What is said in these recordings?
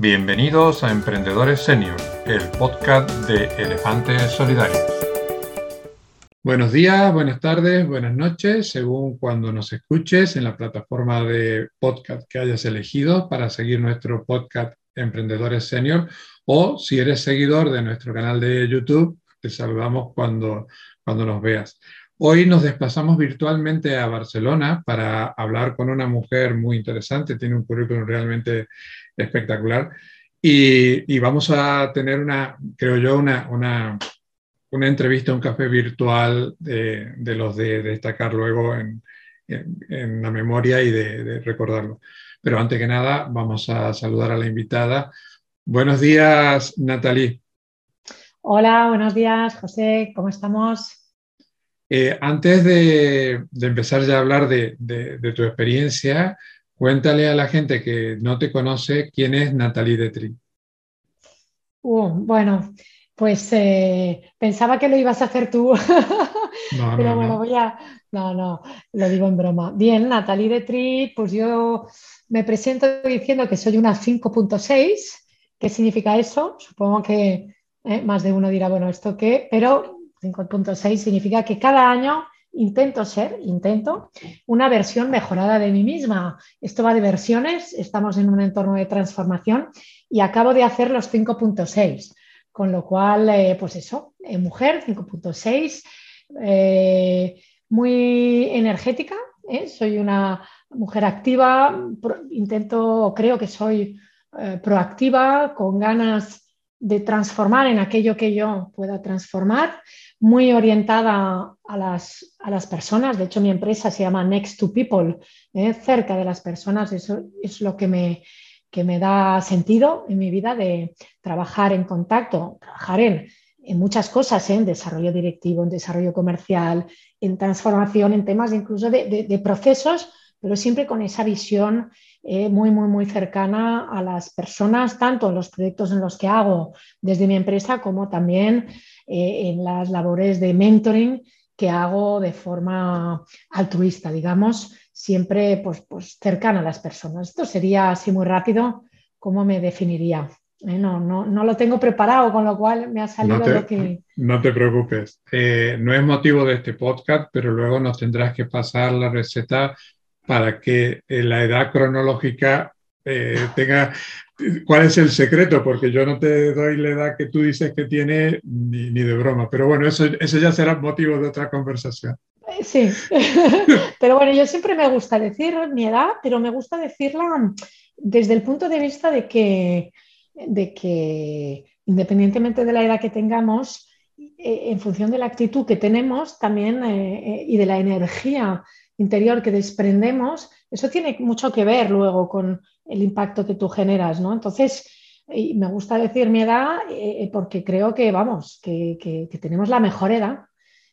Bienvenidos a Emprendedores Senior, el podcast de Elefantes Solidarios. Buenos días, buenas tardes, buenas noches, según cuando nos escuches en la plataforma de podcast que hayas elegido para seguir nuestro podcast Emprendedores Senior o si eres seguidor de nuestro canal de YouTube, te saludamos cuando, cuando nos veas. Hoy nos desplazamos virtualmente a Barcelona para hablar con una mujer muy interesante, tiene un currículum realmente espectacular. Y, vamos a tener una, creo yo, una, una, una entrevista, un café virtual de, de los de, destacar luego en, en, la memoria y de, recordarlo. Pero antes que nada, vamos a saludar a la invitada. Buenos días, Natalie. Hola, buenos días, José, ¿cómo estamos? Eh, antes de, empezar ya a hablar de, tu experiencia, Cuéntale a la gente que no te conoce quién es Natalie Detri. Uh, bueno, pues eh, pensaba que lo ibas a hacer tú. No, Pero bueno, voy a. No, no, lo digo en broma. Bien, Natalie Detri, pues yo me presento diciendo que soy una 5.6. ¿Qué significa eso? Supongo que eh, más de uno dirá, bueno, ¿esto qué? Pero 5.6 significa que cada año intento ser, intento, una versión mejorada de mí misma. Esto va de versiones, estamos en un entorno de transformación y acabo de hacer los 5.6, con lo cual, eh, pues eso, eh, mujer 5.6, eh, muy energética, soy una mujer activa, intento, creo que soy proactiva, con ganas de transformar en aquello que yo pueda transformar muy orientada a las, a las, personas. De hecho, mi empresa se llama Next to People, ¿eh? cerca de las personas. Eso es lo que me, que me da sentido en mi vida de trabajar en contacto, trabajar en, en muchas cosas, ¿eh? en desarrollo directivo, en desarrollo comercial, en transformación, en temas incluso de, de, procesos, pero siempre con esa visión eh, muy, muy, muy cercana a las personas, tanto en los proyectos en los que hago desde mi empresa como también eh, en las labores de mentoring que hago de forma altruista, digamos, siempre pues, pues cercana a las personas. Esto sería así muy rápido, ¿cómo me definiría? Eh, no, no, no, lo tengo preparado, con lo cual me ha salido lo que... No te preocupes. Eh, no es motivo de este podcast, pero luego nos tendrás que pasar la receta para que la edad cronológica tenga cuál es el secreto, porque yo no te doy la edad que tú dices que tiene ni, de broma. Pero bueno, eso, eso ya será motivo de otra conversación. Eh, sí, pero bueno, yo siempre me gusta decir mi edad, pero me gusta decirla desde el punto de vista de que, de que independientemente de la edad que tengamos, eh, en función de la actitud que tenemos también eh, y de la energía interior que desprendemos, eso tiene mucho que ver luego con el impacto que tú generas, ¿no? Entonces, me gusta decir mi edad eh, porque creo que, vamos, que, tenemos la mejor edad.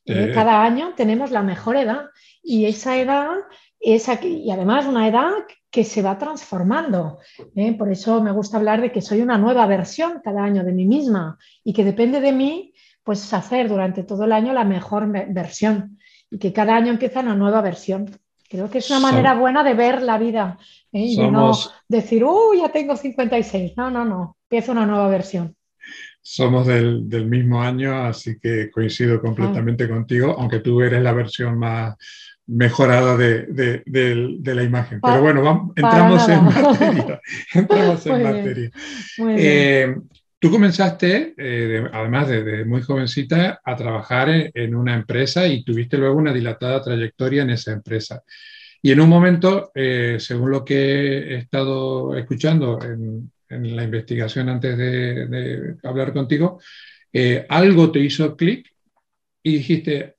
Eh, cada año tenemos la mejor edad y esa edad es aquí, y además una edad que se va transformando. ¿eh? Por eso me gusta hablar de que soy una nueva versión cada año de mí misma y que depende de mí, pues hacer durante todo el año la mejor versión y que cada año empieza una nueva versión. Creo que es una manera buena de ver la vida ¿eh? y no decir, uy, ya tengo 56. No, no, no, empieza una nueva versión. Somos del, mismo año, así que coincido completamente ah. contigo, aunque tú eres la versión más mejorada de, la imagen. Pero bueno, entramos en materia. entramos en materia. Eh, Tú comenzaste, eh, además de, muy jovencita, a trabajar en, una empresa y tuviste luego una dilatada trayectoria en esa empresa. Y en un momento, eh, según lo que he estado escuchando en, la investigación antes de, hablar contigo, eh, algo te hizo clic y dijiste,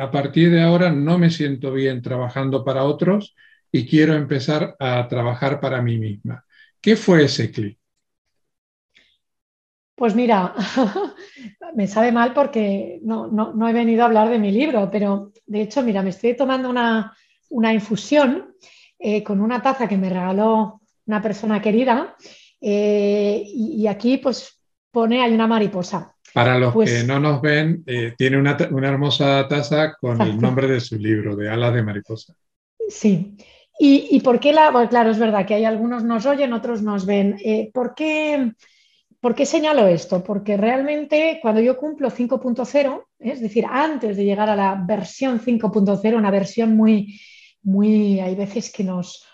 a partir de ahora no me siento bien trabajando para otros y quiero empezar a trabajar para mí misma. ¿Qué fue ese clic? Pues mira, me sabe mal porque no, he venido a hablar de mi libro, pero de hecho, mira, me estoy tomando una, infusión eh, con una taza que me regaló una persona querida eh, y, aquí pues pone, hay una mariposa. Para los pues que no nos ven, eh, tiene una, hermosa taza con el nombre de su libro, de Alas de Mariposa. Sí, ¿Y, por qué la.? Bueno, claro, es verdad que hay algunos nos oyen, otros nos ven. ¿por, qué, ¿Por qué señalo esto? Porque realmente cuando yo cumplo 5.0, es decir, antes de llegar a la versión 5.0, una versión muy, muy. Hay veces que nos,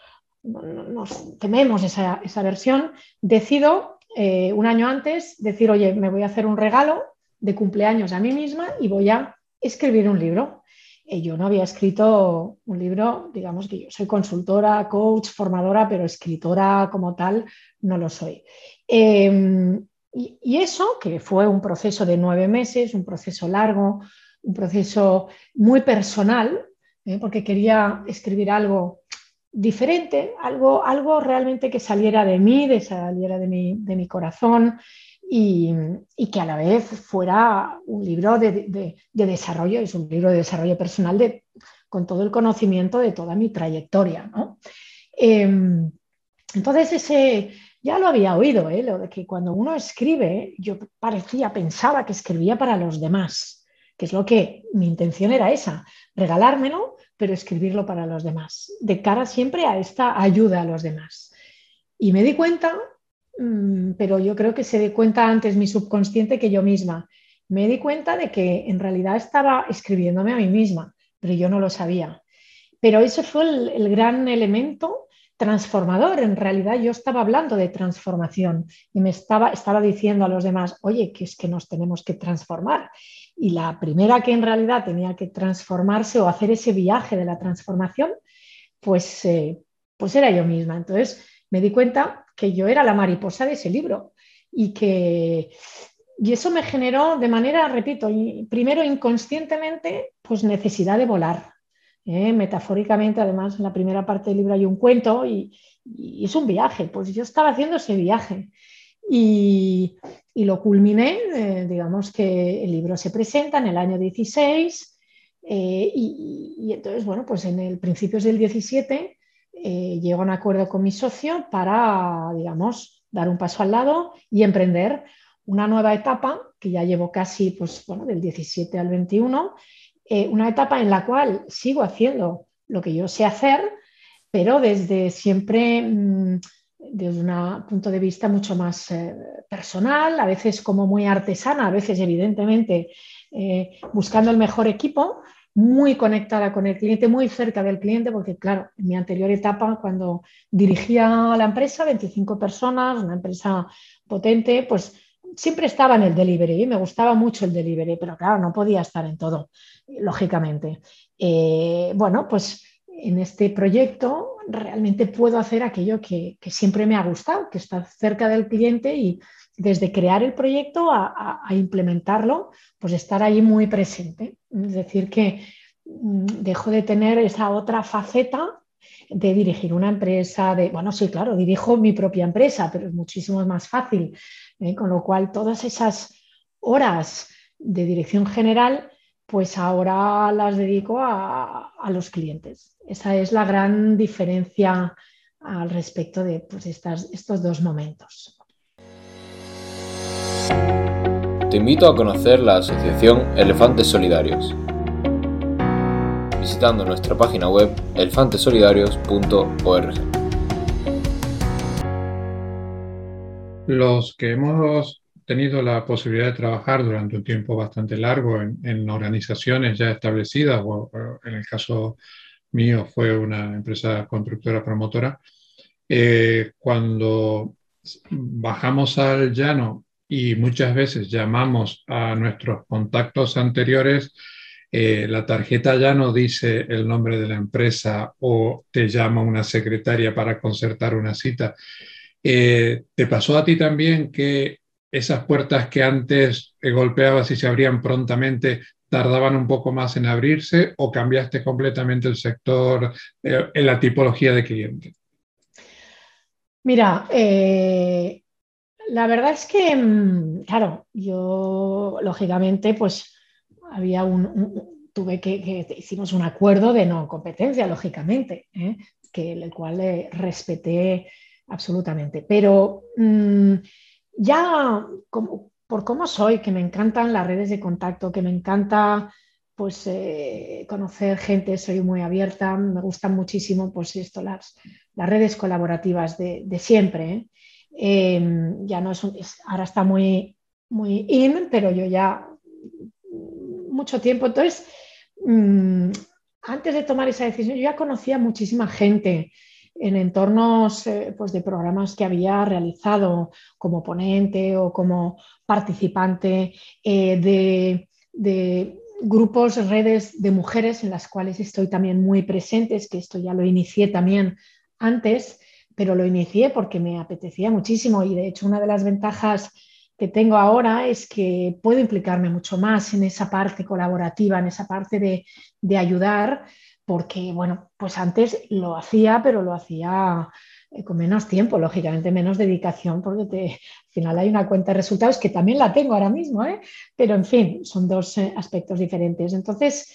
tememos esa, esa versión, decido eh, un año antes decir, oye, me voy a hacer un regalo de cumpleaños a mí misma y voy a escribir un libro. Eh, yo no había escrito un libro, digamos que yo soy consultora, coach, formadora, pero escritora como tal no lo soy. Em, y, eso, que fue un proceso de nueve meses, un proceso largo, un proceso muy personal, ¿eh? porque quería escribir algo diferente, algo, algo realmente que saliera de mí, de saliera de mi, de mi corazón, y, que a la vez fuera un libro de, desarrollo, es un libro de desarrollo personal de, con todo el conocimiento de toda mi trayectoria. Em, entonces, ese ya lo había oído, ¿eh? lo de que cuando uno escribe, yo parecía, pensaba que escribía para los demás, que es lo que mi intención era esa, regalármelo, pero escribirlo para los demás, de cara siempre a esta ayuda a los demás. Y me di cuenta Mm, pero yo creo que se di cuenta antes mi subconsciente que yo misma. Me di cuenta de que en realidad estaba escribiéndome a mí misma, pero yo no lo sabía. Pero ese fue el, gran elemento transformador. En realidad yo estaba hablando de transformación y me estaba, estaba diciendo a los demás, oye, que es que nos tenemos que transformar. Y la primera que en realidad tenía que transformarse o hacer ese viaje de la transformación, pues, eh, pues era yo misma. Entonces me di cuenta que yo era la mariposa de ese libro y que y eso me generó de manera, repito, primero inconscientemente, pues necesidad de volar. ¿Eh? Metafóricamente, además, en la primera parte del libro hay un cuento y, es un viaje. Pues yo estaba haciendo ese viaje y, lo culminé. Eh, digamos que el libro se presenta en el año 16 eh, y, y, entonces, bueno, pues en el principios del 17 eh, llego a un acuerdo con mi socio para, digamos, dar un paso al lado y emprender una nueva etapa que ya llevo casi, pues, bueno, del 17 al 21, eh, una etapa en la cual sigo haciendo lo que yo sé hacer, pero desde siempre, mm, desde un punto de vista mucho más eh, personal, a veces como muy artesana, a veces evidentemente buscando el mejor equipo, muy conectada con el cliente, muy cerca del cliente, porque claro, en mi anterior etapa, cuando dirigía la empresa, 25 personas, una empresa potente, pues siempre estaba en el delivery, me gustaba mucho el delivery, pero claro, no podía estar en todo, lógicamente. Eh, bueno, pues en este proyecto realmente puedo hacer aquello que, siempre me ha gustado, que está cerca del cliente y desde crear el proyecto a, implementarlo, pues estar ahí muy presente. Es decir, que mm, dejo de tener esa otra faceta de dirigir una empresa, de, bueno, sí, claro, dirijo mi propia empresa, pero es muchísimo más fácil, ¿eh? con lo cual todas esas horas de dirección general, pues ahora las dedico a, los clientes. Esa es la gran diferencia al respecto de pues, estos dos momentos. Te invito a conocer la asociación Elefantes Solidarios visitando nuestra página web elefantesolidarios.org. Los que hemos tenido la posibilidad de trabajar durante un tiempo bastante largo en, organizaciones ya establecidas, o, en el caso mío fue una empresa constructora promotora, eh, cuando bajamos al llano y muchas veces llamamos a nuestros contactos anteriores, eh, la tarjeta ya no dice el nombre de la empresa o te llama una secretaria para concertar una cita. Eh, ¿Te pasó a ti también que esas puertas que antes golpeabas y se abrían prontamente tardaban un poco más en abrirse o cambiaste completamente el sector eh, en la tipología de cliente? Mira, la verdad es que, mm, claro, yo lógicamente, pues había un, tuve que, hicimos un acuerdo de no competencia, lógicamente, ¿eh? que el cual le respeté absolutamente. Pero mm, ya por cómo soy, que me encantan las redes de contacto, que me encanta pues eh, conocer gente, soy muy abierta, me gustan muchísimo pues esto, las, las redes colaborativas de, siempre. ¿eh? Em, ya no es, ahora está muy, muy in, pero yo ya mucho tiempo. Entonces, mm, antes de tomar esa decisión, yo ya conocía muchísima gente en entornos eh, pues de programas que había realizado como ponente o como participante de, de grupos, redes de mujeres en las cuales estoy también muy presente, es que esto ya lo inicié también antes, pero lo inicié porque me apetecía muchísimo y de hecho una de las ventajas que tengo ahora es que puedo implicarme mucho más en esa parte colaborativa, en esa parte de, de ayudar, porque bueno, pues antes lo hacía, pero lo hacía eh, con menos tiempo, lógicamente menos dedicación, porque al final hay una cuenta de resultados que también la tengo ahora mismo, ¿eh? pero en fin, son dos eh, aspectos diferentes. Entonces,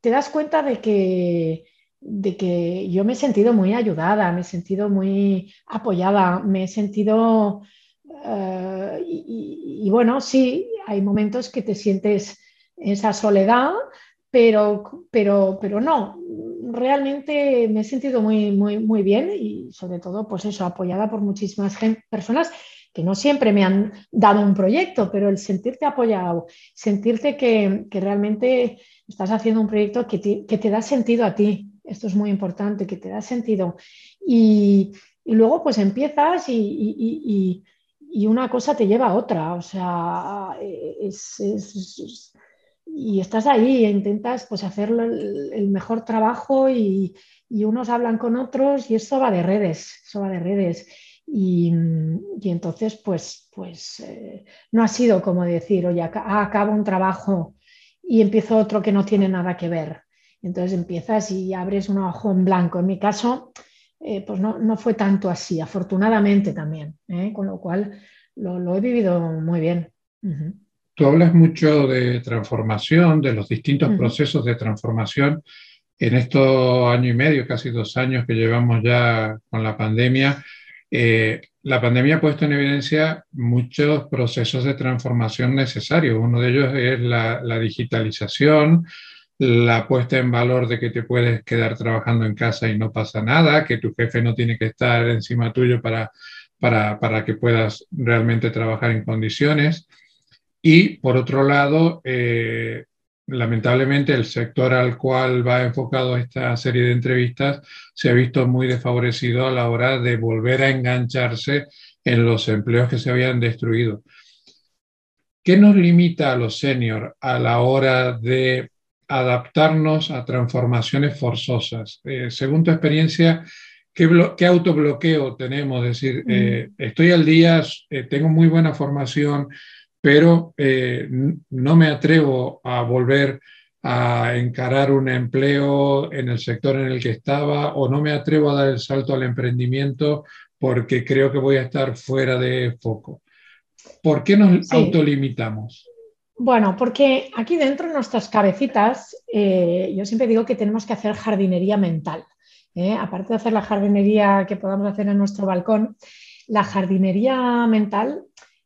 te das cuenta de que, de que yo me he sentido muy ayudada, me he sentido muy apoyada, me he sentido... y, bueno, sí, hay momentos que te sientes esa soledad, pero, pero, pero no, realmente me he sentido muy, muy, muy bien y sobre todo, pues eso, apoyada por muchísimas personas que no siempre me han dado un proyecto, pero el sentirte apoyado, sentirte que, realmente estás haciendo un proyecto que te, da sentido a ti, esto es muy importante, que te da sentido. Y, luego pues empiezas y, una cosa te lleva a otra, o sea, es y estás ahí e intentas pues hacer el, mejor trabajo y, unos hablan con otros y eso va de redes, eso va de redes. Y, entonces pues, pues eh, no ha sido como decir, oye, acabo un trabajo y empiezo otro que no tiene nada que ver. Entonces empiezas y abres un ojo en blanco. En mi caso, eh, pues no, fue tanto así, afortunadamente también, ¿eh? con lo cual lo, he vivido muy bien. Tú hablas mucho de transformación, de los distintos procesos de transformación. En estos año y medio, casi dos años que llevamos ya con la pandemia, eh, la pandemia ha puesto en evidencia muchos procesos de transformación necesarios. Uno de ellos es la, digitalización, la puesta en valor de que te puedes quedar trabajando en casa y no pasa nada, que tu jefe no tiene que estar encima tuyo para, para, para que puedas realmente trabajar en condiciones. Y por otro lado, eh, lamentablemente el sector al cual va enfocado esta serie de entrevistas se ha visto muy desfavorecido a la hora de volver a engancharse en los empleos que se habían destruido. ¿Qué nos limita a los seniors a la hora de adaptarnos a transformaciones forzosas? Eh, según tu experiencia, ¿qué, autobloqueo tenemos? Es decir, mm. eh, estoy al día, tengo muy buena formación, pero eh, no me atrevo a volver a encarar un empleo en el sector en el que estaba o no me atrevo a dar el salto al emprendimiento porque creo que voy a estar fuera de foco. ¿Por qué nos autolimitamos? Bueno, porque aquí dentro de nuestras cabecitas, eh, yo siempre digo que tenemos que hacer jardinería mental. ¿eh? Aparte de hacer la jardinería que podamos hacer en nuestro balcón, la jardinería mental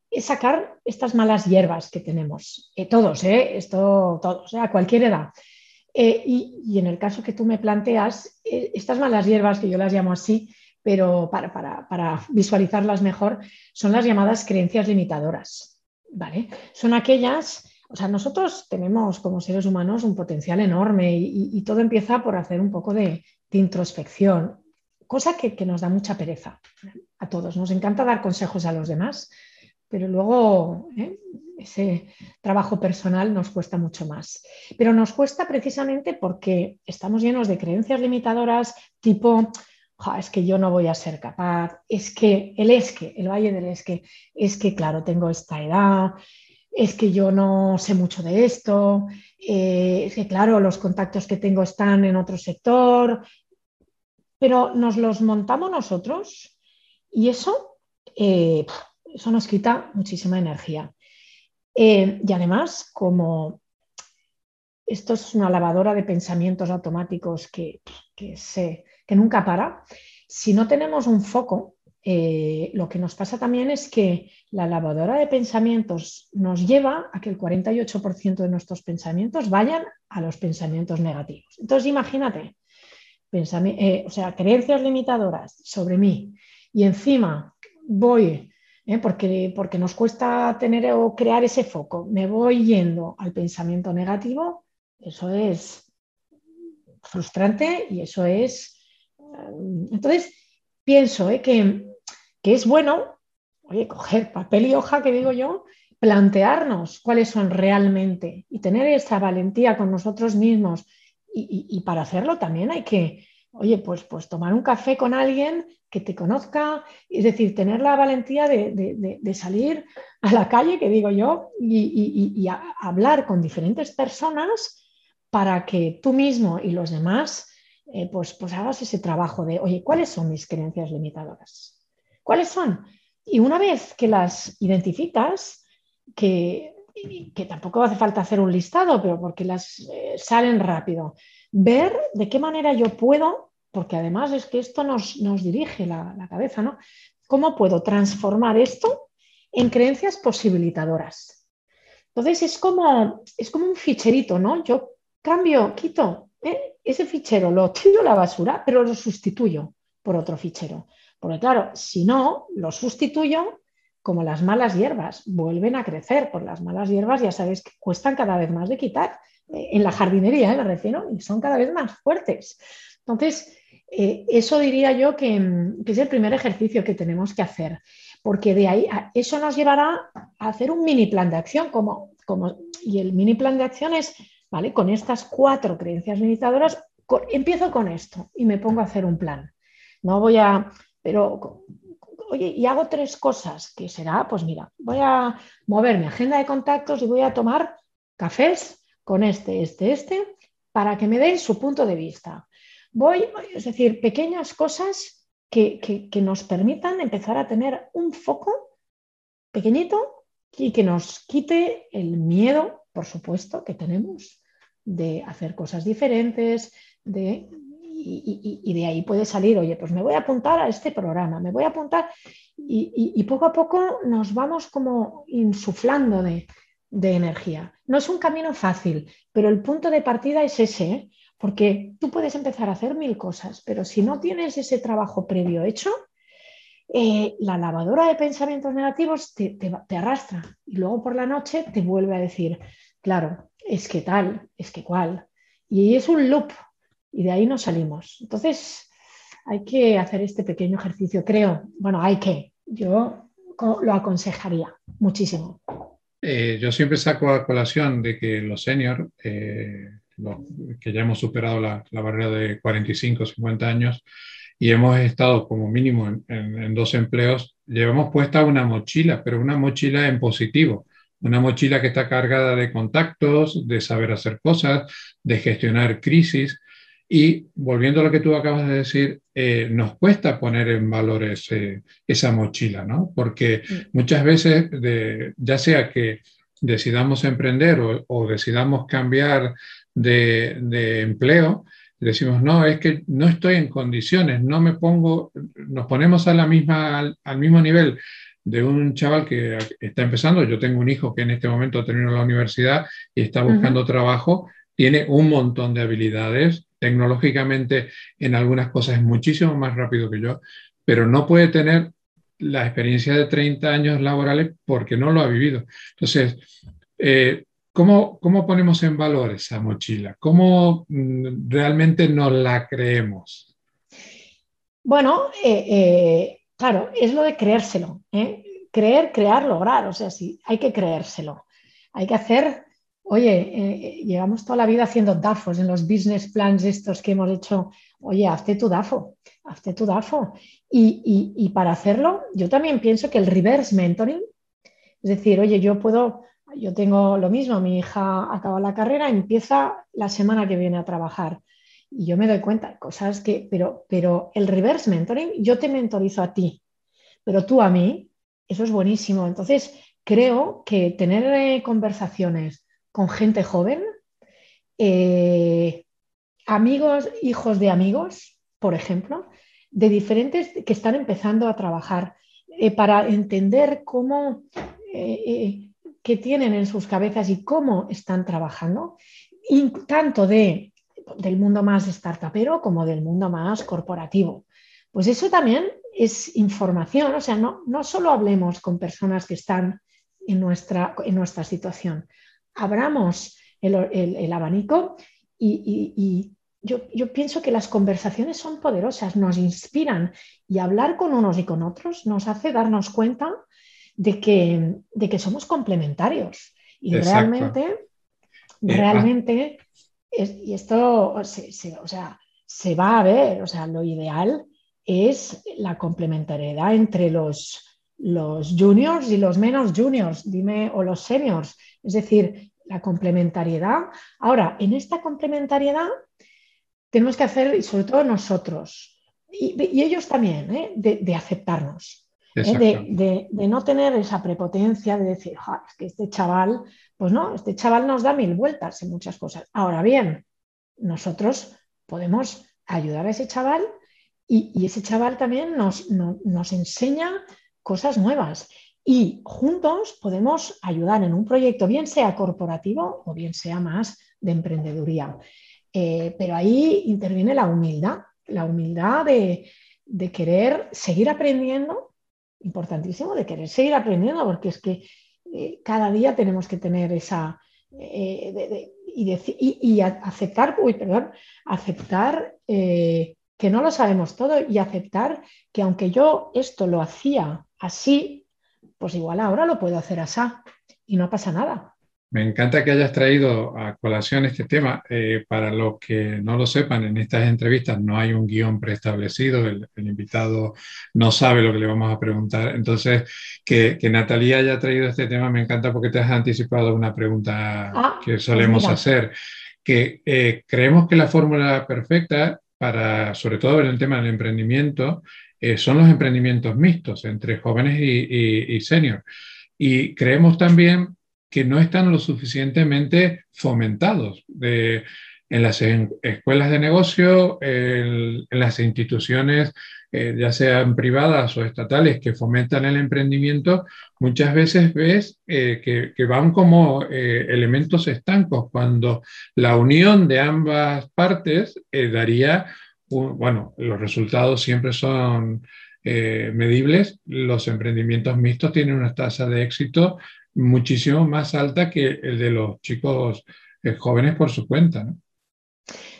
es sacar estas malas hierbas que tenemos, eh, todos, eh, esto todos, a cualquier edad. Y, en el caso que tú me planteas, estas malas hierbas, que yo las llamo así, pero para, visualizarlas mejor, son las llamadas creencias limitadoras. ¿Vale? Son aquellas, o sea, nosotros tenemos como seres humanos un potencial enorme y, todo empieza por hacer un poco de, introspección, cosa que, nos da mucha pereza a todos. Nos encanta dar consejos a los demás, pero luego ¿eh? ese trabajo personal nos cuesta mucho más. Pero nos cuesta precisamente porque estamos llenos de creencias limitadoras tipo, es que yo no voy a ser capaz, es que el esque, el valle del esque, es que claro, tengo esta edad, es que yo no sé mucho de esto, eh, es que claro, los contactos que tengo están en otro sector, pero nos los montamos nosotros y eso... Eh, eso nos quita muchísima energía. Eh, y además, como esto es una lavadora de pensamientos automáticos que, que, nunca para, si no tenemos un foco, eh, lo que nos pasa también es que la lavadora de pensamientos nos lleva a que el 48% de nuestros pensamientos vayan a los pensamientos negativos. Entonces, imagínate, eh, o sea, creencias limitadoras sobre mí y encima voy, eh, porque, porque nos cuesta tener o crear ese foco, me voy yendo al pensamiento negativo, eso es frustrante y eso es... entonces, pienso que que es bueno, oye, coger papel y hoja, que digo yo, plantearnos cuáles son realmente y tener esa valentía con nosotros mismos. Y, para hacerlo también hay que, oye, pues, pues tomar un café con alguien que te conozca, es decir, tener la valentía de, salir a la calle, que digo yo, y, hablar con diferentes personas para que tú mismo y los demás, eh, pues, pues hagas ese trabajo de, oye, ¿cuáles son mis creencias limitadoras? ¿Cuáles son? Y una vez que las identificas, que, que tampoco hace falta hacer un listado, pero porque las eh, salen rápido, ver de qué manera yo puedo, porque además es que esto nos, dirige la, la cabeza, ¿no? ¿Cómo puedo transformar esto en creencias posibilitadoras? Entonces es como, es como un ficherito, ¿no? Yo cambio, quito ¿eh? Ese fichero, lo tiro a la basura, pero lo sustituyo por otro fichero. Porque claro, si no, lo sustituyo como las malas hierbas, vuelven a crecer, por las malas hierbas ya sabéis que cuestan cada vez más de quitar. Eh, en la jardinería, ¿eh? me refiero, y son cada vez más fuertes. Entonces, eh, eso diría yo que, es el primer ejercicio que tenemos que hacer, porque de ahí eso nos llevará a hacer un mini plan de acción, como, como, y el mini plan de acción es, ¿vale? Con estas cuatro creencias limitadoras, empiezo con esto y me pongo a hacer un plan. No voy a, pero, oye, y hago tres cosas, que será, pues mira, voy a mover mi agenda de contactos y voy a tomar cafés con este, este, este, para que me den su punto de vista. Voy, es decir, pequeñas cosas que, que nos permitan empezar a tener un foco pequeñito y que nos quite el miedo, por supuesto, que tenemos de hacer cosas diferentes, de y, de ahí puede salir, oye, pues me voy a apuntar a este programa, me voy a apuntar y, poco a poco nos vamos como insuflando de, energía. No es un camino fácil, pero el punto de partida es ese, ¿eh? porque tú puedes empezar a hacer mil cosas, pero si no tienes ese trabajo previo hecho, eh, la lavadora de pensamientos negativos te, te, arrastra y luego por la noche te vuelve a decir, claro, es que tal, es que cual. Y es un loop, y de ahí nos salimos. Entonces, hay que hacer este pequeño ejercicio, creo. Bueno, hay que. Yo lo aconsejaría muchísimo. Eh, yo siempre saco a colación de que los seniors, eh, que ya hemos superado la, barrera de 45, 50 años y hemos estado como mínimo en dos empleos, llevamos puesta una mochila, pero una mochila en positivo una mochila que está cargada de contactos, de saber hacer cosas, de gestionar crisis. Y volviendo a lo que tú acabas de decir, eh, nos cuesta poner en valor esa mochila, ¿no? Porque mm. muchas veces, ya sea que decidamos emprender o, decidamos cambiar de, empleo, decimos, no, es que no estoy en condiciones, no me pongo, nos ponemos a la misma, al, mismo nivel de un chaval que está empezando. Yo tengo un hijo que en este momento ha terminado la universidad y está buscando trabajo, tiene un montón de habilidades tecnológicamente en algunas cosas es muchísimo más rápido que yo, pero no puede tener la experiencia de 30 años laborales porque no lo ha vivido. Entonces, eh, ¿cómo, ponemos en valor esa mochila? ¿Cómo mm, realmente nos la creemos? Bueno, eh, eh, claro, es lo de creérselo. Creer, crear, lograr. O sea, sí, hay que creérselo. Hay que hacer Oye, eh, llevamos toda la vida haciendo DAFOs en los business plans estos que hemos hecho. Oye, hazte tu DAFO, hazte tu DAFO. Y, para hacerlo, yo también pienso que el reverse mentoring, es decir, oye, yo puedo, yo tengo lo mismo, mi hija acaba la carrera, empieza la semana que viene a trabajar. Y yo me doy cuenta, cosas que, pero, pero el reverse mentoring, yo te mentorizo a ti, pero tú a mí, eso es buenísimo. Entonces, creo que tener eh, conversaciones con gente joven, eh, amigos, hijos de amigos, por ejemplo, de diferentes que están empezando a trabajar eh, para entender cómo, qué tienen en sus cabezas y cómo están trabajando, y tanto de, del mundo más startupero como del mundo más corporativo. Pues eso también es información, o sea, no, no solo hablemos con personas que están en nuestra, en nuestra situación, abramos el, abanico y, yo, pienso que las conversaciones son poderosas, nos inspiran y hablar con unos y con otros nos hace darnos cuenta de que, de que somos complementarios. Y realmente, eh, y esto se, o sea, se va a ver, o sea, lo ideal es la complementariedad entre los, los juniors y los menos juniors, dime, o los seniors. Es decir, la complementariedad. Ahora, en esta complementariedad tenemos que hacer, y sobre todo nosotros, y, ellos también, ¿eh? de, aceptarnos, ¿eh? de, no tener esa prepotencia de decir, es que este chaval, pues no, este chaval nos da mil vueltas en muchas cosas. Ahora bien, nosotros podemos ayudar a ese chaval y, ese chaval también nos, enseña cosas nuevas y juntos podemos ayudar en un proyecto, bien sea corporativo o bien sea más de emprendeduría. Eh, pero ahí interviene la humildad, la humildad de, querer seguir aprendiendo, importantísimo, de querer seguir aprendiendo, porque es que eh, cada día tenemos que tener esa... Eh, y, aceptar, uy, perdón, aceptar que no lo sabemos todo y aceptar que aunque yo esto lo hacía así, pues igual ahora lo puedo hacer así y no pasa nada. Me encanta que hayas traído a colación este tema. Eh, para los que no lo sepan, en estas entrevistas no hay un guion preestablecido, el, invitado no sabe lo que le vamos a preguntar. Entonces, que, que Natalia haya traído este tema me encanta porque te has anticipado una pregunta ah, que pues solemos hacer, que eh, creemos que la fórmula perfecta para, sobre todo en el tema del emprendimiento, eh, son los emprendimientos mixtos entre jóvenes y, y, senior. Y creemos también que no están lo suficientemente fomentados en las escuelas de negocio, en, las instituciones, eh, ya sean privadas o estatales, que fomentan el emprendimiento, muchas veces ves eh, que, van como elementos estancos, cuando la unión de ambas partes daría bueno, los resultados siempre son eh, medibles. Los emprendimientos mixtos tienen una tasa de éxito muchísimo más alta que el de los chicos eh, jóvenes por su cuenta.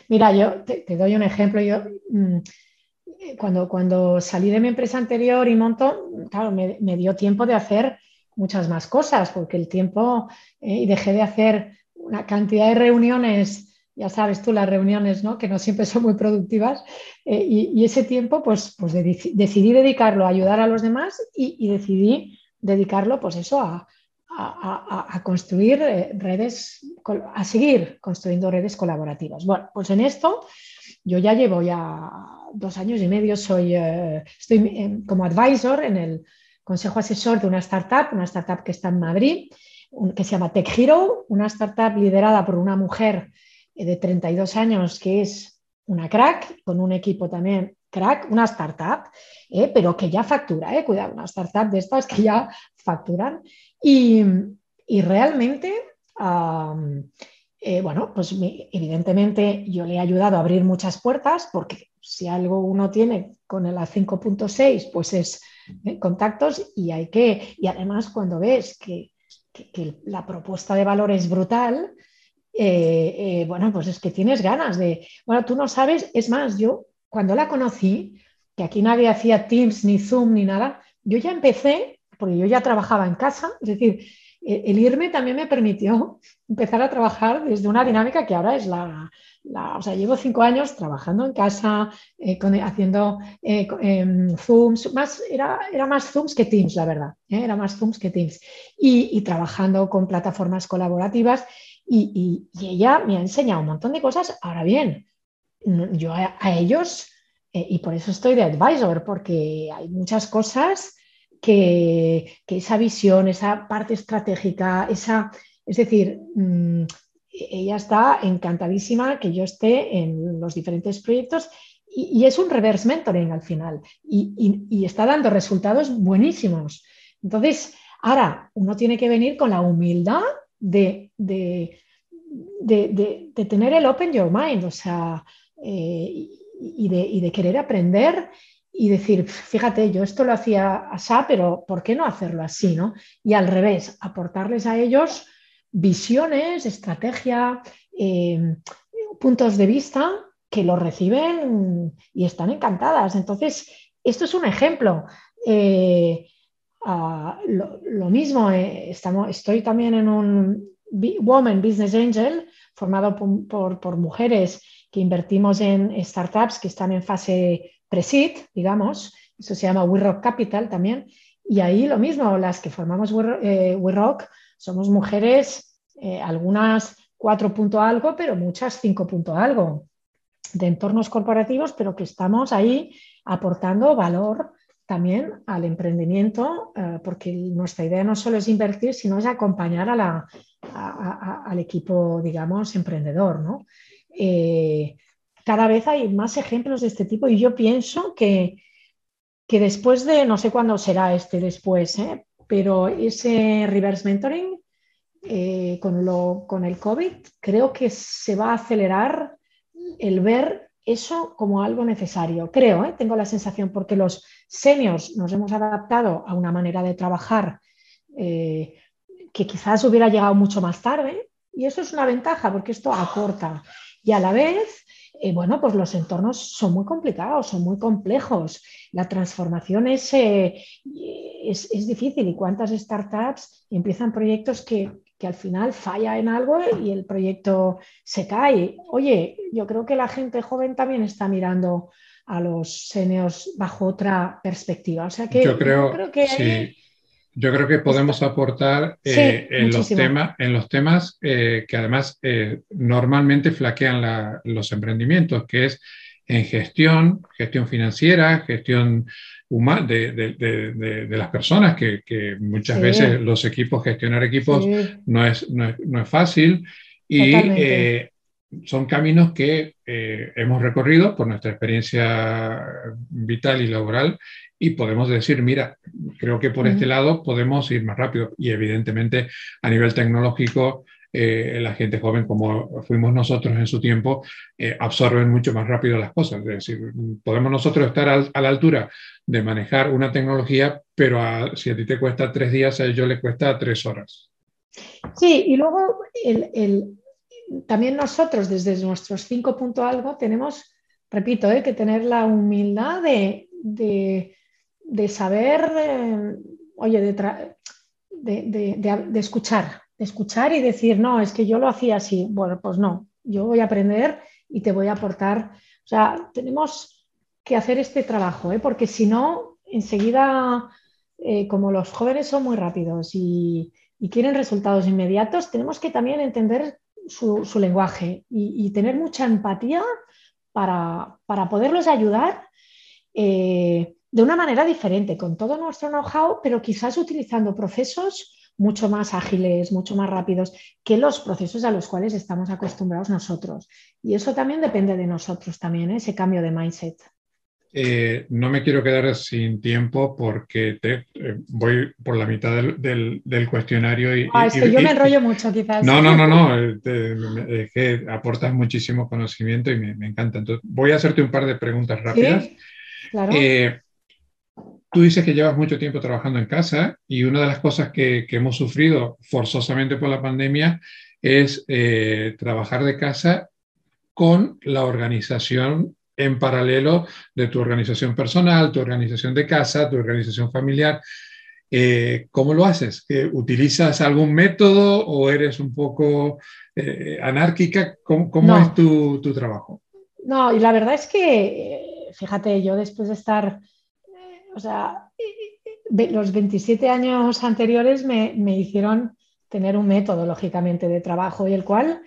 Mira, yo te, doy un ejemplo. Yo, mm, cuando, cuando salí de mi empresa anterior y monto, claro, me, dio tiempo de hacer muchas más cosas, porque el tiempo, eh, y dejé de hacer una cantidad de reuniones ya sabes tú, las reuniones, ¿no? que no siempre son muy productivas, eh, y, ese tiempo, pues, pues decidí dedicarlo a ayudar a los demás y, decidí dedicarlo, pues eso, a, construir eh, redes, a seguir construyendo redes colaborativas. Bueno, pues en esto yo ya llevo ya dos años y medio, soy, eh, estoy como advisor en el consejo asesor de una startup, una startup que está en Madrid, que se llama Tech Hero, una startup liderada por una mujer de 32 años que es una crack, con un equipo también crack, una startup, eh, pero que ya factura, eh, cuidado, una startup de estas que ya facturan. Y, realmente, eh, bueno, pues evidentemente yo le he ayudado a abrir muchas puertas porque si algo uno tiene con el A5.6, pues es contactos y hay que, y además cuando ves que, que la propuesta de valor es brutal, bueno, pues es que tienes ganas de, bueno, tú no sabes, es más, yo cuando la conocí, que aquí nadie hacía Teams ni Zoom ni nada, yo ya empecé, porque yo ya trabajaba en casa, es decir, el irme también me permitió empezar a trabajar desde una dinámica que ahora es la, o sea, llevo cinco años trabajando en casa, eh, haciendo em, Zooms, más, era, era, más Zooms que Teams, la verdad, era más Zooms que Teams, y, trabajando con plataformas colaborativas y, ella me ha enseñado un montón de cosas. Ahora bien, yo a, ellos, eh, y por eso estoy de advisor, porque hay muchas cosas que, esa visión, esa parte estratégica, esa, es decir, mm, ella está encantadísima que yo esté en los diferentes proyectos y, es un reverse mentoring al final y, está dando resultados buenísimos. Entonces, ahora uno tiene que venir con la humildad de, de, tener el open your mind, o sea, eh, y, de, querer aprender y decir, fíjate, yo esto lo hacía así, pero ¿por qué no hacerlo así? ¿no? Y al revés, aportarles a ellos visiones, estrategia, eh, puntos de vista que lo reciben y están encantadas. Entonces, esto es un ejemplo. Eh, lo, mismo, estamos, estoy también en un Woman Business Angel formado por, mujeres que invertimos en startups que están en fase pre-seed, digamos. Eso se llama We Rock Capital también. Y ahí lo mismo, las que formamos We, eh, somos mujeres, algunas cuatro punto algo, pero muchas cinco punto algo de entornos corporativos, pero que estamos ahí aportando valor también al emprendimiento, eh, porque nuestra idea no solo es invertir, sino es acompañar al equipo, digamos, emprendedor. ¿no? Eh, cada vez hay más ejemplos de este tipo y yo pienso que, que después de, no sé cuándo será este después, ¿eh? pero ese reverse mentoring con, lo, con el COVID creo que se va a acelerar el ver eso como algo necesario. Creo, ¿eh? tengo la sensación, porque los seniors nos hemos adaptado a una manera de trabajar eh, que quizás hubiera llegado mucho más tarde, y eso es una ventaja, porque esto acorta. Y a la vez, eh, bueno, pues los entornos son muy complicados, son muy complejos. La transformación es, es difícil. ¿Y cuántas startups empiezan proyectos que, que al final falla en algo y el proyecto se cae. Oye, yo creo que la gente joven también está mirando a los seniors bajo otra perspectiva. O sea que yo creo, que Yo creo que podemos aportar eh, en, los temas, en, los temas, que además eh, normalmente flaquean los emprendimientos, que es en gestión, gestión financiera, gestión de, de, las personas, que, que muchas veces los equipos, gestionar equipos no, es, no, es, no, es, fácil y eh, son caminos que eh, hemos recorrido por nuestra experiencia vital y laboral y podemos decir, mira, creo que por este lado podemos ir más rápido y evidentemente a nivel tecnológico eh, la gente joven, como fuimos nosotros en su tiempo, eh, absorben mucho más rápido las cosas. Es decir, podemos nosotros estar a la altura de manejar una tecnología, pero si a ti te cuesta tres días, a ellos les cuesta tres horas. Sí, y luego también nosotros, desde nuestros cinco puntos algo, tenemos, repito, eh, que tener la humildad de, de, saber, oye, de, de escuchar, escuchar y decir, no, es que yo lo hacía así. Bueno, pues no, yo voy a aprender y te voy a aportar. O sea, tenemos que hacer este trabajo, ¿eh? porque si no, enseguida, eh, como los jóvenes son muy rápidos y, quieren resultados inmediatos, tenemos que también entender su, lenguaje y, tener mucha empatía para, poderlos ayudar. Eh, de una manera diferente, con todo nuestro know-how, pero quizás utilizando procesos mucho más ágiles, mucho más rápidos que los procesos a los cuales estamos acostumbrados nosotros. Y eso también depende de nosotros también, ¿eh? ese cambio de mindset. Eh, no me quiero quedar sin tiempo porque te, eh, voy por la mitad del, del, cuestionario. Y, ah, es que yo me enrollo mucho quizás. No, no, no, no, es que aportas muchísimo conocimiento y me, me, encanta. Entonces, voy a hacerte un par de preguntas rápidas. claro. Tú dices que llevas mucho tiempo trabajando en casa y una de las cosas que, hemos sufrido forzosamente por la pandemia es eh, trabajar de casa con la organización en paralelo de tu organización personal, tu organización de casa, tu organización familiar. Eh, ¿Cómo lo haces? ¿Utilizas algún método o eres un poco eh, anárquica? ¿Cómo, es tu, tu, trabajo? No, y la verdad es que, fíjate, yo después de estar o sea, los 27 años anteriores me, hicieron tener un método, lógicamente, de trabajo y el cual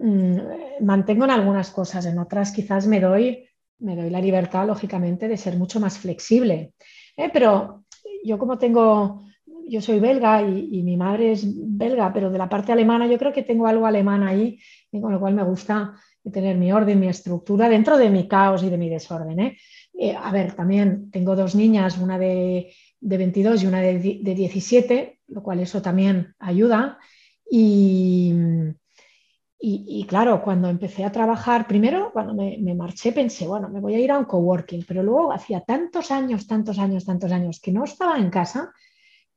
mm, mantengo en algunas cosas, en otras quizás me doy, me doy la libertad, lógicamente, de ser mucho más flexible. ¿eh? Pero yo como tengo, yo soy belga y, mi madre es belga, pero de la parte alemana yo creo que tengo algo alemán ahí, con lo cual me gusta tener mi orden, mi estructura dentro de mi caos y de mi desorden. ¿eh? Eh, a ver, también tengo dos niñas, una de, 22 y una de, 17, lo cual eso también ayuda. Y, y, claro, cuando empecé a trabajar, primero cuando me, me, marché pensé, bueno, me voy a ir a un coworking, pero luego hacía tantos años, tantos años, tantos años que no estaba en casa,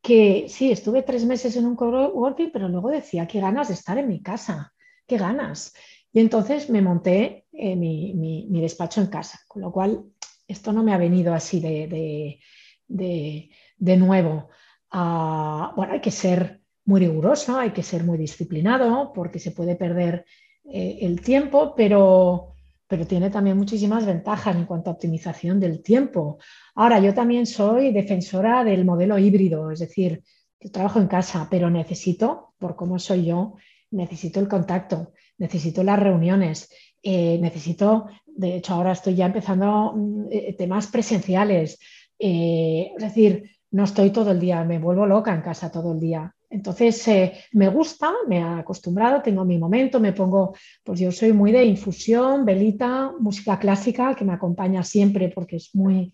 que sí, estuve tres meses en un coworking, pero luego decía, qué ganas de estar en mi casa, qué ganas. Y entonces me monté eh, mi, mi, despacho en casa, con lo cual esto no me ha venido así de, de, de, nuevo. Ah, bueno, hay que ser muy riguroso, hay que ser muy disciplinado porque se puede perder eh, el tiempo, pero, pero tiene también muchísimas ventajas en cuanto a optimización del tiempo. Ahora, yo también soy defensora del modelo híbrido, es decir, yo trabajo en casa, pero necesito, por cómo soy yo, necesito el contacto, necesito las reuniones, eh, necesito, de hecho, ahora estoy ya empezando mm, eh, temas presenciales, es decir, no estoy todo el día, me vuelvo loca en casa todo el día. Entonces, eh, me gusta, me he acostumbrado, tengo mi momento, me pongo, pues yo soy muy de infusión, velita, música clásica, que me acompaña siempre porque es muy,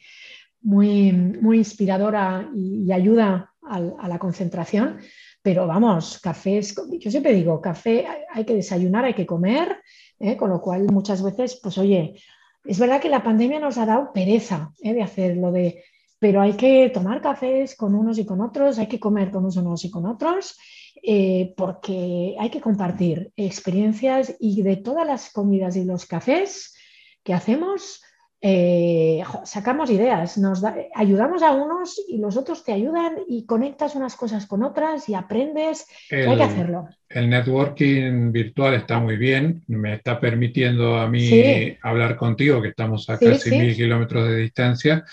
muy, muy inspiradora y, ayuda a, la concentración. Pero vamos, cafés, yo siempre digo, café hay que desayunar, hay que comer, ¿eh? con lo cual muchas veces, pues oye, es verdad que la pandemia nos ha dado pereza ¿eh? de hacerlo, de pero hay que tomar cafés con unos y con otros, hay que comer con unos y con otros, eh, porque hay que compartir experiencias y de todas las comidas y los cafés que hacemos, eh, sacamos ideas, nos ayudamos a unos y los otros te ayudan y conectas unas cosas con otras y aprendes. hay que hacerlo. El networking virtual está muy bien, me está permitiendo a mí hablar contigo, que estamos a casi mil kilómetros de distancia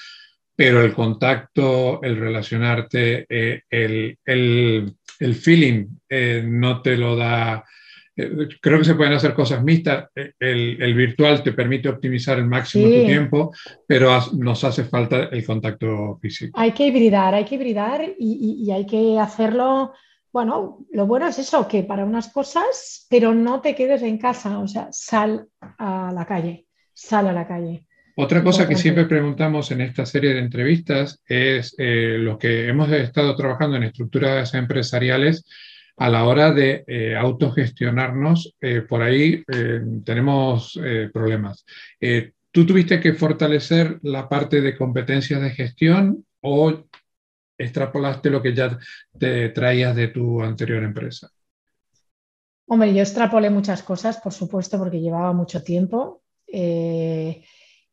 pero el contacto, el relacionarte, eh, el, el, feeling eh, no te lo da. Eh, creo que se pueden hacer cosas mixtas. El, el virtual te permite optimizar el máximo tu tiempo, pero nos hace falta el contacto físico. Hay que hibridar, hay que hibridar y, y hay que hacerlo. Bueno, lo bueno es eso, que para unas cosas, pero no te quedes en casa, o sea, sal a la calle, sal a la calle. Otra cosa que siempre preguntamos en esta serie de entrevistas es eh, lo que hemos estado trabajando en estructuras empresariales a la hora de eh, autogestionarnos. Eh, por ahí tenemos problemas. ¿Tú tuviste que fortalecer la parte de competencias de gestión o extrapolaste lo que ya te traías de tu anterior empresa? Hombre, yo extrapolé muchas cosas, por supuesto, porque llevaba mucho tiempo.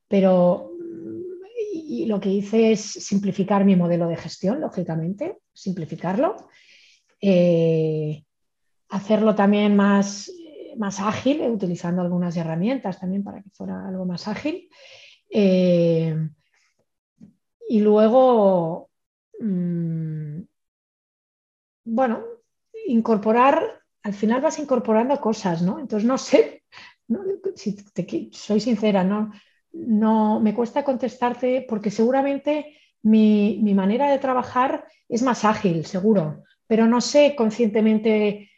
Pero lo que hice es simplificar mi modelo de gestión, lógicamente, simplificarlo, eh, hacerlo también más, más ágil, utilizando algunas herramientas también para que fuera algo más ágil. Eh, y luego, mm, bueno, incorporar, al final vas incorporando cosas, ¿no? Entonces, no sé, si soy sincera, no, no me cuesta contestarte porque seguramente mi, manera de trabajar es más ágil, seguro, pero no sé conscientemente,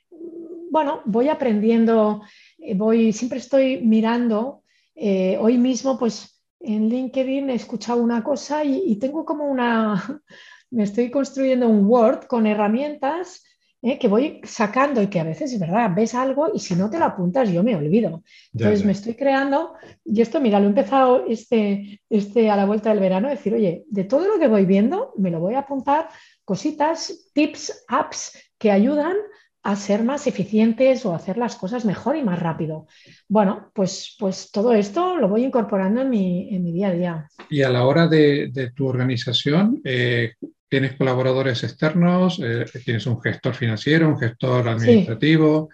bueno, voy aprendiendo, eh, voy, siempre estoy mirando. Eh, hoy mismo, pues en LinkedIn he escuchado una cosa y, y tengo como una, me estoy construyendo un Word con herramientas ¿eh? que voy sacando y que a veces es verdad, ves algo y si no te lo apuntas yo me olvido. Entonces me estoy creando, y esto mira, lo he empezado este, este a la vuelta del verano, decir, oye, de todo lo que voy viendo, me lo voy a apuntar cositas, tips, apps que ayudan a ser más eficientes o hacer las cosas mejor y más rápido. Bueno, pues, pues todo esto lo voy incorporando en mi, en mi día a día. Y a la hora de, de tu organización, eh, ¿Tienes colaboradores externos? Eh, ¿Tienes un gestor financiero, un gestor administrativo?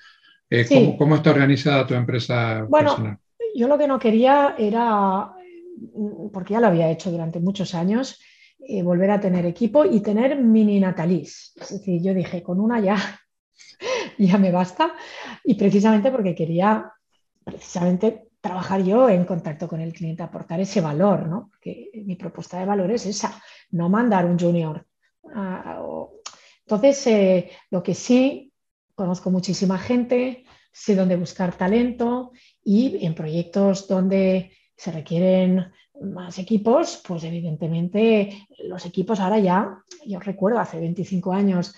Eh, ¿cómo, está organizada tu empresa bueno, Yo lo que no quería era, porque ya lo había hecho durante muchos años, eh, volver a tener equipo y tener mini natalis. Es decir, yo dije, con una ya, ya me basta. Y precisamente porque quería precisamente trabajar yo en contacto con el cliente, aportar ese valor, ¿no? Porque mi propuesta de valor es esa, no mandar un junior. Ah, entonces, eh, lo que sí, conozco muchísima gente, sé dónde buscar talento Y en proyectos donde se requieren más equipos, pues evidentemente los equipos ahora ya, yo recuerdo hace 25 años,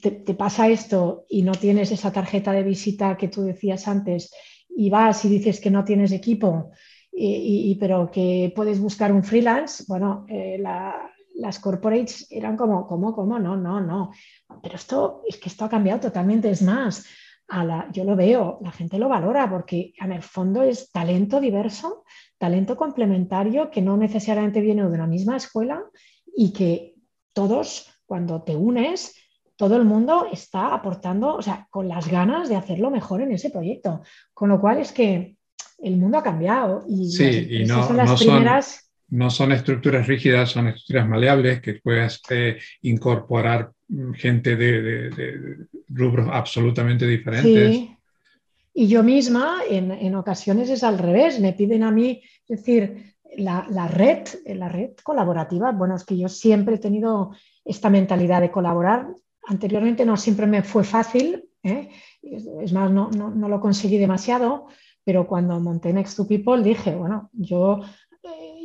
te, pasa esto y no tienes esa tarjeta de visita que tú decías antes y vas y dices que no tienes equipo, y, pero que puedes buscar un freelance, bueno, eh, las corporates eran como, ¿cómo, cómo? No, no, no. Pero esto es que esto ha cambiado totalmente. Es más, yo lo veo, la gente lo valora porque en el fondo es talento diverso, talento complementario que no necesariamente viene de una misma escuela y que todos, cuando te unes, todo el mundo está aportando, o sea, con las ganas de hacerlo mejor en ese proyecto. Con lo cual es que el mundo ha cambiado y, sí, y no, son las primeras... no son estructuras rígidas, son estructuras maleables que puedes eh, incorporar gente de, rubros absolutamente diferentes. Y yo misma, en, ocasiones es al revés, me piden a mí, es decir, la, red, la red colaborativa, bueno, es que yo siempre he tenido esta mentalidad de colaborar. Anteriormente no siempre me fue fácil, ¿eh? es más, no, no, lo conseguí demasiado, pero cuando monté Next to People dije, bueno, yo, eh,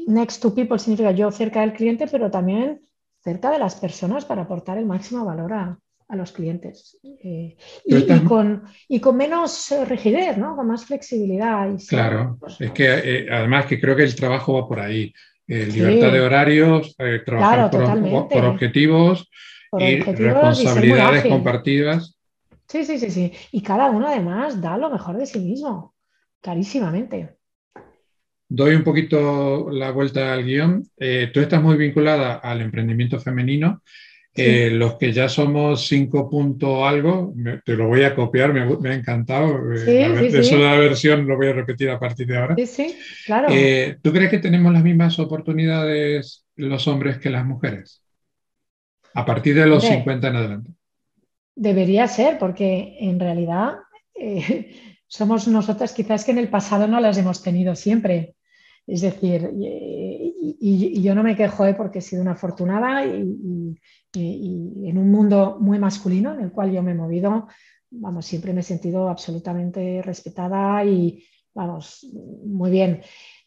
Next to People significa yo cerca del cliente, pero también cerca de las personas para aportar el máximo valor a, los clientes. Eh, y, con, y, con, menos eh, rigidez, ¿no? con más flexibilidad. claro, es que eh, además que creo que el trabajo va por ahí. libertad de horarios, trabajar por, objetivos y responsabilidades compartidas. Sí, sí, sí, sí. Y cada uno además da lo mejor de sí mismo, clarísimamente. Doy un poquito la vuelta al guion. Eh, tú estás muy vinculada al emprendimiento femenino. Eh, los que ya somos cinco punto algo, te lo voy a copiar, me, ha encantado. Eh, eso de la versión lo voy a repetir a partir de ahora. Sí, sí, claro. ¿Tú crees que tenemos las mismas oportunidades los hombres que las mujeres? A partir de los 50 en adelante. Debería ser, porque en realidad somos nosotras quizás que en el pasado no las hemos tenido siempre. Es decir, y, yo no me quejo ¿eh? porque he sido una afortunada y, en un mundo muy masculino en el cual yo me he movido, vamos, siempre me he sentido absolutamente respetada y, vamos, muy bien.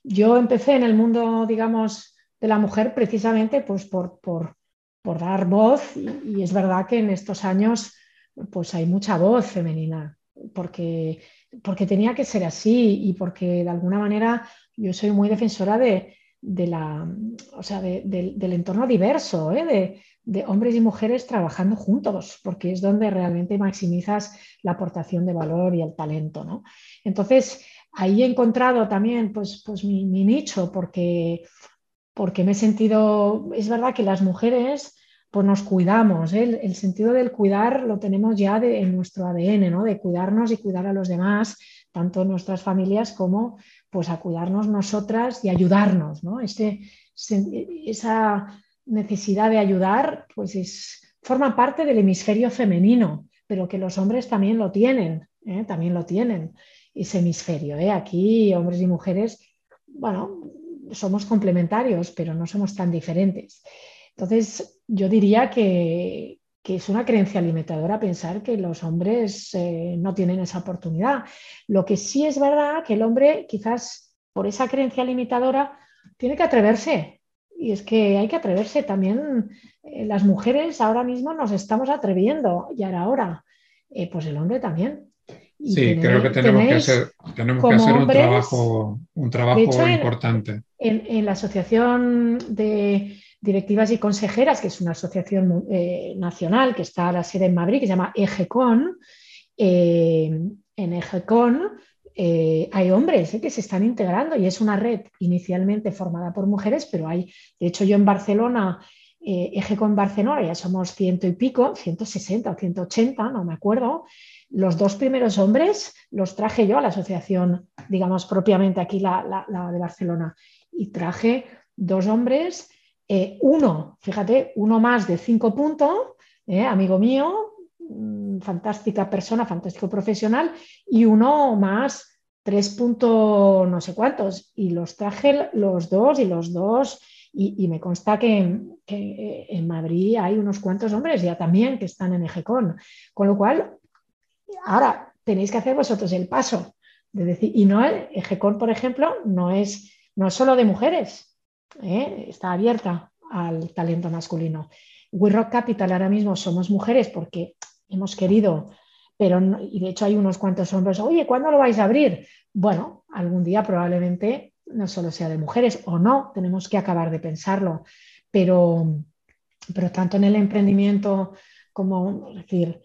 Yo empecé en el mundo, digamos, de la mujer precisamente pues por, por, por dar voz y, es verdad que en estos años pues hay mucha voz femenina porque, porque tenía que ser así y porque de alguna manera yo soy muy defensora de, la, o sea, del entorno diverso, ¿eh? de, hombres y mujeres trabajando juntos, porque es donde realmente maximizas la aportación de valor y el talento. ¿no? Entonces, ahí he encontrado también pues, pues mi, nicho, porque, porque me he sentido, es verdad que las mujeres pues nos cuidamos, ¿eh? el, sentido del cuidar lo tenemos ya en nuestro ADN, ¿no? de cuidarnos y cuidar a los demás, tanto nuestras familias como pues a cuidarnos nosotras y ayudarnos, ¿no? Este, esa necesidad de ayudar, pues es, forma parte del hemisferio femenino, pero que los hombres también lo tienen, ¿eh? también lo tienen, ese hemisferio. ¿eh? Aquí hombres y mujeres, bueno, somos complementarios, pero no somos tan diferentes. Entonces, yo diría que, que es una creencia limitadora pensar que los hombres eh, no tienen esa oportunidad. Lo que sí es verdad que el hombre, quizás por esa creencia limitadora, tiene que atreverse. Y es que hay que atreverse también. Eh, las mujeres ahora mismo nos estamos atreviendo, y ahora, eh, pues el hombre también. sí, creo que tenemos que hacer, tenemos que hacer un trabajo, un trabajo importante. en la Asociación de directivas y consejeras, que es una asociación eh, nacional que está a la sede en Madrid, que se llama EGECON. Eh, en EGECON eh, hay hombres que se están integrando y es una red inicialmente formada por mujeres, pero hay, de hecho yo en Barcelona, EGECON Barcelona, ya somos ciento y pico, 160 o 180, no me acuerdo. Los dos primeros hombres los traje yo a la asociación, digamos propiamente aquí la de Barcelona, y traje dos hombres eh, uno, fíjate, uno más de cinco puntos, eh, amigo mío, mm, fantástica persona, fantástico profesional, y uno más tres puntos no sé cuántos. Y los traje los dos y los dos, y, me consta que, que, en Madrid hay unos cuantos hombres ya también que están en EGECON. Con lo cual, ahora tenéis que hacer vosotros el paso De decir, y no, GECON, por ejemplo, no es, no es solo de mujeres, ¿eh? está abierta al talento masculino. We Rock Capital ahora mismo somos mujeres porque hemos querido, pero y de hecho hay unos cuantos hombres, oye, ¿cuándo lo vais a abrir? Bueno, algún día probablemente no solo sea de mujeres o no, tenemos que acabar de pensarlo, pero, pero tanto en el emprendimiento como, es decir,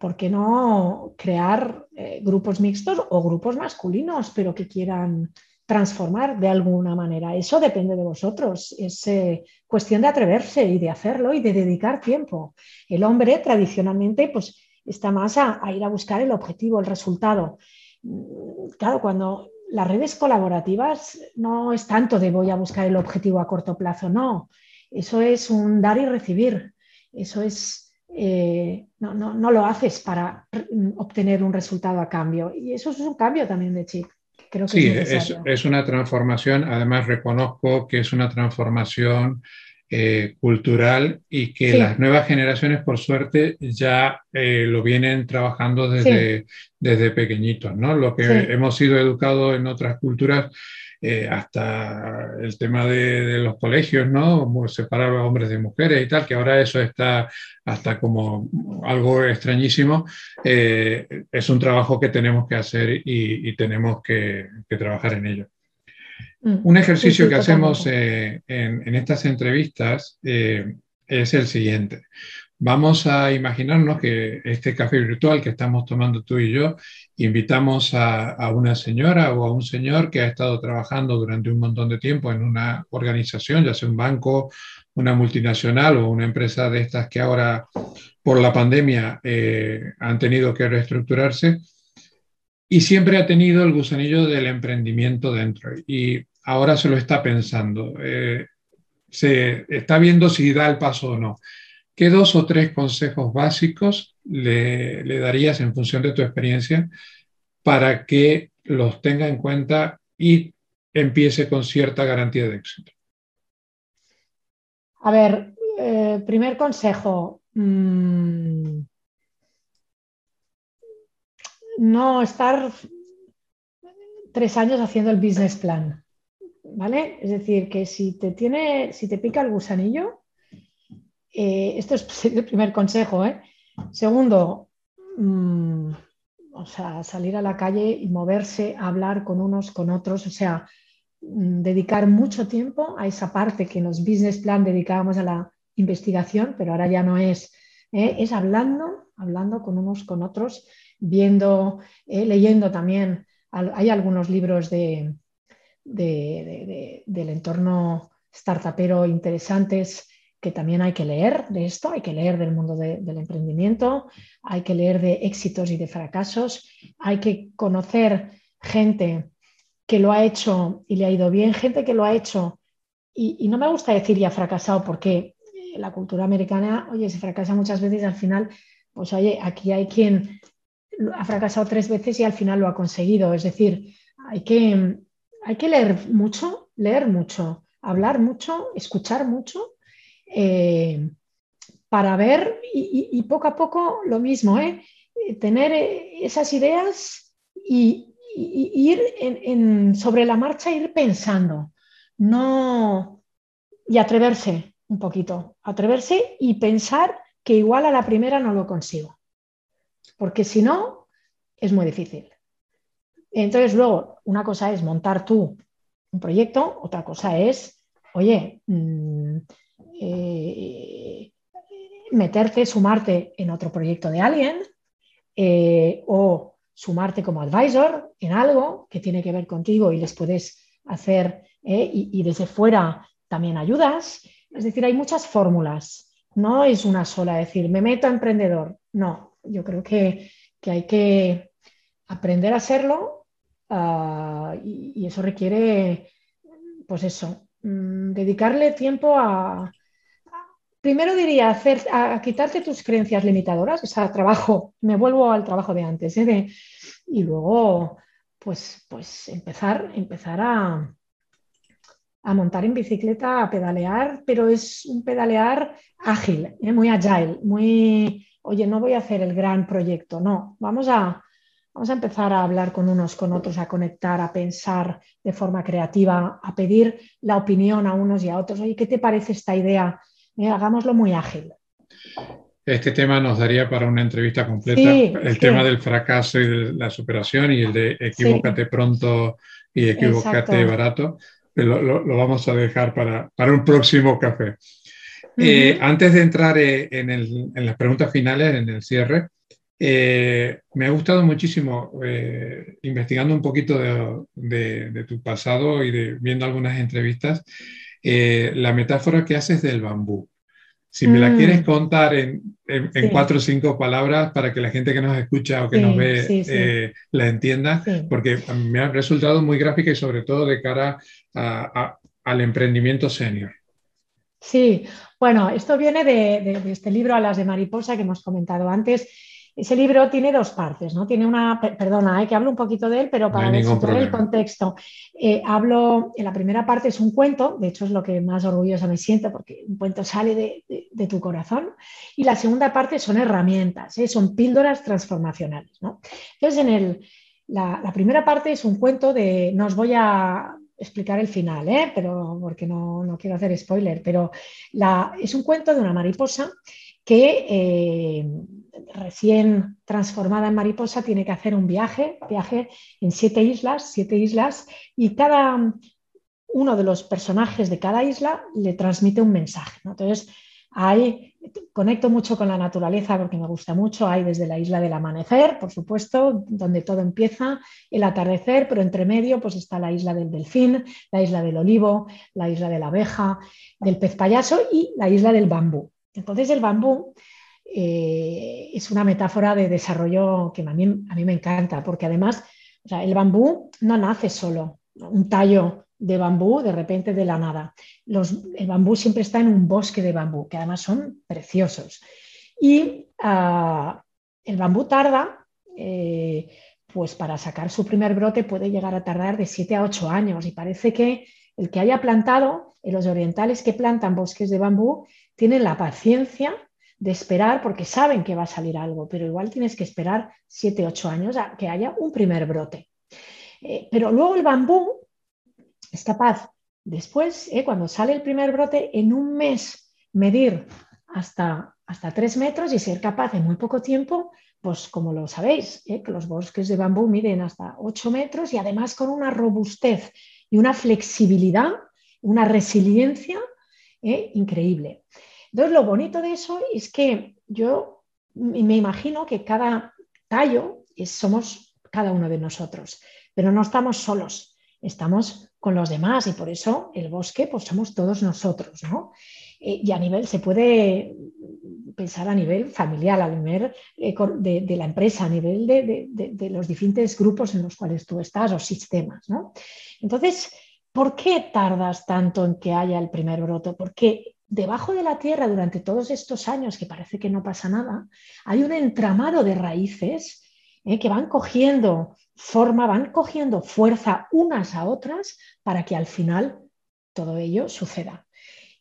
¿por qué no crear eh, grupos mixtos o grupos masculinos, pero que quieran transformar de alguna manera? Eso depende de vosotros. Es eh, cuestión de atreverse y de hacerlo y de dedicar tiempo. El hombre tradicionalmente pues, está más a, ir a buscar el objetivo, el resultado. Mm, claro, cuando las redes colaborativas no es tanto de voy a buscar el objetivo a corto plazo, no. Eso es un dar y recibir. Eso es eh, no, no, lo haces para obtener un resultado a cambio. Y eso es un cambio también de chip. Creo que sí, es, es, una transformación. Además, reconozco que es una transformación eh, cultural y que las nuevas generaciones, por suerte, ya eh, lo vienen trabajando desde, desde pequeñitos. ¿no? Lo que hemos sido educados en otras culturas eh, hasta el tema de, los colegios, ¿no? Separar a hombres de mujeres y tal, que ahora eso está hasta como algo extrañísimo. Eh, es un trabajo que tenemos que hacer y, tenemos que, trabajar en ello. Mm. Un ejercicio que hacemos eh, en, estas entrevistas es el siguiente. Vamos a imaginarnos que este café virtual que estamos tomando tú y yo, invitamos a, una señora o a un señor que ha estado trabajando durante un montón de tiempo en una organización, ya sea un banco, una multinacional o una empresa de estas que ahora por la pandemia eh, han tenido que reestructurarse y siempre ha tenido el gusanillo del emprendimiento dentro y ahora se lo está pensando. Eh, se está viendo si da el paso o no. ¿Qué dos o tres consejos básicos le, darías en función de tu experiencia para que los tenga en cuenta y empiece con cierta garantía de éxito? A ver, eh, primer consejo, mm, no estar tres años haciendo el business plan, ¿vale? Es decir, que si te tiene, si te pica el gusanillo, eh, esto es el primer consejo. ¿eh? Segundo, mm, o sea, salir a la calle y moverse, hablar con unos, con otros, o sea, mm, dedicar mucho tiempo a esa parte que en los business plan dedicábamos a la investigación, pero ahora ya no es, ¿eh? es hablando, hablando con unos, con otros, viendo, leyendo también. Hay algunos libros de, del entorno startupero interesantes que también hay que leer de esto, hay que leer del mundo del emprendimiento, hay que leer de éxitos y de fracasos, hay que conocer gente que lo ha hecho y le ha ido bien, gente que lo ha hecho y, no me gusta decir ya fracasado porque la cultura americana, oye, se fracasa muchas veces y al final, pues oye, aquí hay quien ha fracasado tres veces y al final lo ha conseguido. Es decir, hay que, hay que leer mucho, leer mucho, hablar mucho, escuchar mucho eh, para ver y, poco a poco lo mismo, ¿eh? tener eh, esas ideas y, ir sobre la marcha, ir pensando, no y atreverse un poquito, atreverse y pensar que igual a la primera no lo consigo, porque si no, es muy difícil. Entonces, luego, una cosa es montar tú un proyecto, otra cosa es, oye, mm, eh, meterte, sumarte en otro proyecto de alguien eh, o sumarte como advisor en algo que tiene que ver contigo y les puedes hacer eh, y, desde fuera también ayudas. Es decir, hay muchas fórmulas. No es una sola, decir, me meto a emprendedor. No, yo creo que, hay que aprender a hacerlo ah, y, eso requiere, pues eso, mm, dedicarle tiempo a, primero diría hacer, a, quitarte tus creencias limitadoras, o sea, trabajo, me vuelvo al trabajo de antes, ¿eh? y luego, pues, pues empezar, empezar a, a montar en bicicleta, a pedalear, pero es un pedalear ágil, ¿eh? muy agile, muy, oye, no voy a hacer el gran proyecto, no, vamos a, Vamos a empezar a hablar con unos, con otros, a conectar, a pensar de forma creativa, a pedir la opinión a unos y a otros. Oye, ¿qué te parece esta idea? Eh, hagámoslo muy ágil. Este tema nos daría para una entrevista completa. el tema del fracaso y de la superación y el de equivócate pronto y equivócate barato. Lo, lo, vamos a dejar para, para un próximo café. Eh, antes de entrar eh, en, el, en, las preguntas finales, en el cierre, eh, me ha gustado muchísimo investigando un poquito de, de, tu pasado y de, viendo algunas entrevistas, la metáfora que haces del bambú. Si me la mm. quieres contar en, en, cuatro o cinco palabras para que la gente que nos escucha o que nos ve la entienda, porque me ha resultado muy gráfica y sobre todo de cara al emprendimiento senior. Sí, bueno, esto viene de, este libro Alas de Mariposa que hemos comentado antes. Ese libro tiene dos partes, ¿no? Tiene una, perdona, hay eh, que hablo un poquito de él, pero para no el contexto. Eh, hablo, en la primera parte es un cuento, de hecho es lo que más orgullosa me siento porque un cuento sale de, tu corazón. Y la segunda parte son herramientas, ¿eh? son píldoras transformacionales, ¿no? Entonces, en el, la, la, primera parte es un cuento de, no os voy a explicar el final, ¿eh? pero porque no, quiero hacer spoiler, pero es un cuento de una mariposa que eh, recién transformada en mariposa tiene que hacer un viaje, viaje en siete islas, siete islas, y cada uno de los personajes de cada isla le transmite un mensaje. Entonces, hay, conecto mucho con la naturaleza porque me gusta mucho. Hay desde la isla del amanecer, por supuesto, donde todo empieza, el atardecer, pero entre medio pues está la isla del delfín, la isla del olivo, la isla de la abeja, del pez payaso y la isla del bambú. Entonces el bambú eh, es una metáfora de desarrollo que a mí, me encanta, porque además el bambú no nace solo, un tallo de bambú de repente de la nada. el bambú siempre está en un bosque de bambú, que además son preciosos. Y ah, el bambú tarda, eh, pues para sacar su primer brote puede llegar a tardar de 7 a 8 años. Y parece que el que haya plantado, los orientales que plantan bosques de bambú, tienen la paciencia de esperar porque saben que va a salir algo, pero igual tienes que esperar 7, 8 años a que haya un primer brote. Eh, pero luego el bambú es capaz después, eh, cuando sale el primer brote, en un mes medir hasta, hasta tres metros y ser capaz en muy poco tiempo, pues como lo sabéis, eh, que los bosques de bambú miden hasta 8 metros y además con una robustez y una flexibilidad, una resiliencia increíble. Entonces, lo bonito de eso es que yo me imagino que cada tallo somos cada uno de nosotros, pero no estamos solos, estamos con los demás y por eso el bosque pues somos todos nosotros, ¿no? Eh, y a nivel, se puede pensar a nivel familiar, a nivel eh, de, la empresa, a nivel de, los diferentes grupos en los cuales tú estás o sistemas, ¿no? Entonces, ¿por qué tardas tanto en que haya el primer broto? Porque debajo de la tierra durante todos estos años, que parece que no pasa nada, hay un entramado de raíces eh, que van cogiendo forma, van cogiendo fuerza unas a otras para que al final todo ello suceda.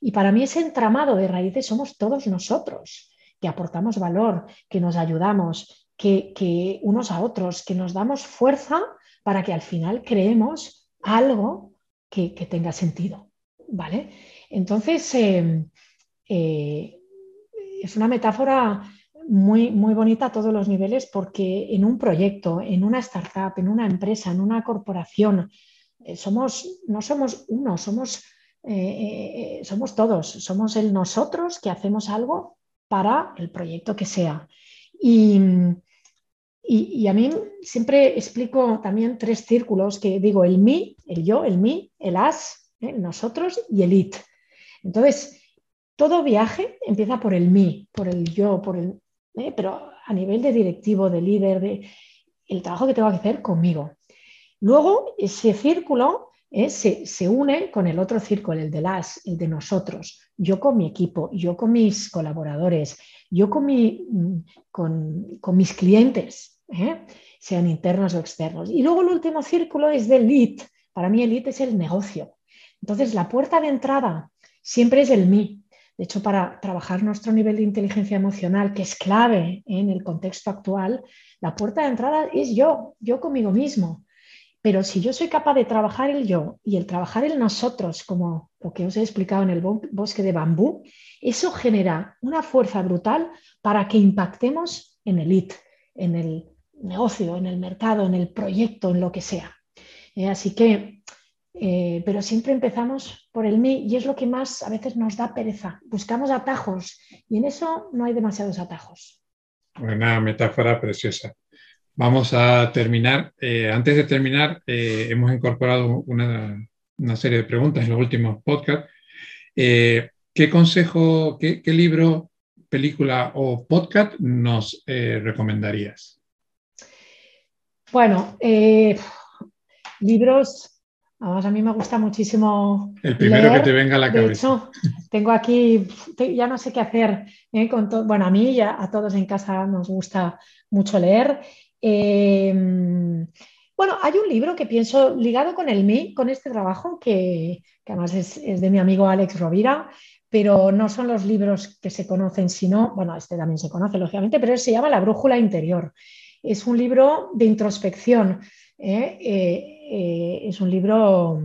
Y para mí ese entramado de raíces somos todos nosotros, que aportamos valor, que nos ayudamos, que, unos a otros, que nos damos fuerza para que al final creemos algo que, tenga sentido. ¿Vale? Entonces, eh, eh, es una metáfora muy, muy bonita a todos los niveles porque en un proyecto, en una startup, en una empresa, en una corporación, eh, somos, no somos uno, somos, eh, eh, somos todos, somos el nosotros que hacemos algo para el proyecto que sea. Y, y, a mí siempre explico también tres círculos que digo, el mí, el yo, el mí, el as, nosotros y el it. Entonces, todo viaje empieza por el mí, por el yo, por el, ¿eh? pero a nivel de directivo, de líder, de el trabajo que tengo que hacer conmigo. Luego, ese círculo ¿eh? se, une con el otro círculo, el de las, el de nosotros. Yo con mi equipo, yo con mis colaboradores, yo con, mi, con, mis clientes, ¿eh? sean internos o externos. Y luego el último círculo es del lead. Para mí el lead es el negocio. Entonces, la puerta de entrada siempre es el mí. De hecho, para trabajar nuestro nivel de inteligencia emocional, que es clave en el contexto actual, la puerta de entrada es yo, yo conmigo mismo. Pero si yo soy capaz de trabajar el yo y el trabajar el nosotros, como lo que os he explicado en el bosque de bambú, eso genera una fuerza brutal para que impactemos en el IT, en el negocio, en el mercado, en el proyecto, en lo que sea. Eh, así que, eh, pero siempre empezamos por el mí y es lo que más a veces nos da pereza. Buscamos atajos y en eso no hay demasiados atajos. Una metáfora preciosa. Vamos a terminar. Eh, antes de terminar, eh, hemos incorporado una, serie de preguntas en los últimos podcasts. ¿Qué consejo, qué, libro, película o podcast nos recomendarías? Bueno, libros, vamos, a mí me gusta muchísimo. El primero que te venga a la cabeza. tengo aquí, ya no sé qué hacer con todo. Bueno, a mí y a todos en casa nos gusta mucho leer. Em, bueno, hay un libro que pienso ligado con el mí, con este trabajo, que, además es, de mi amigo Alex Rovira, pero no son los libros que se conocen, sino, bueno, este también se conoce, lógicamente, pero se llama La Brújula Interior. Es un libro de introspección. ¿eh? Eh, eh, es un libro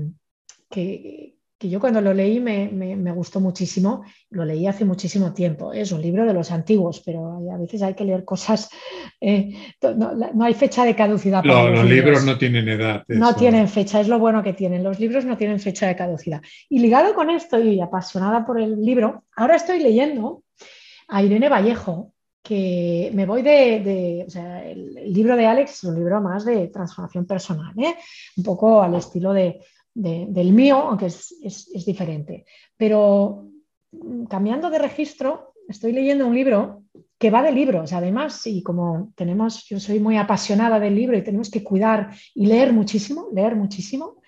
que, que yo cuando lo leí me, gustó muchísimo, lo leí hace muchísimo tiempo, es un libro de los antiguos, pero a veces hay que leer cosas, eh, no, hay fecha de caducidad. Para los, libros. no tienen edad. No tienen fecha, es lo bueno que tienen, los libros no tienen fecha de caducidad. Y ligado con esto y apasionada por el libro, ahora estoy leyendo a Irene Vallejo, que me voy de, o sea, el, libro de Alex es un libro más de transformación personal, ¿eh? un poco al estilo de del mío, aunque es, diferente. Pero mm, cambiando de registro, estoy leyendo un libro que va de libros, además, y como tenemos, yo soy muy apasionada del libro y tenemos que cuidar y leer muchísimo, leer muchísimo,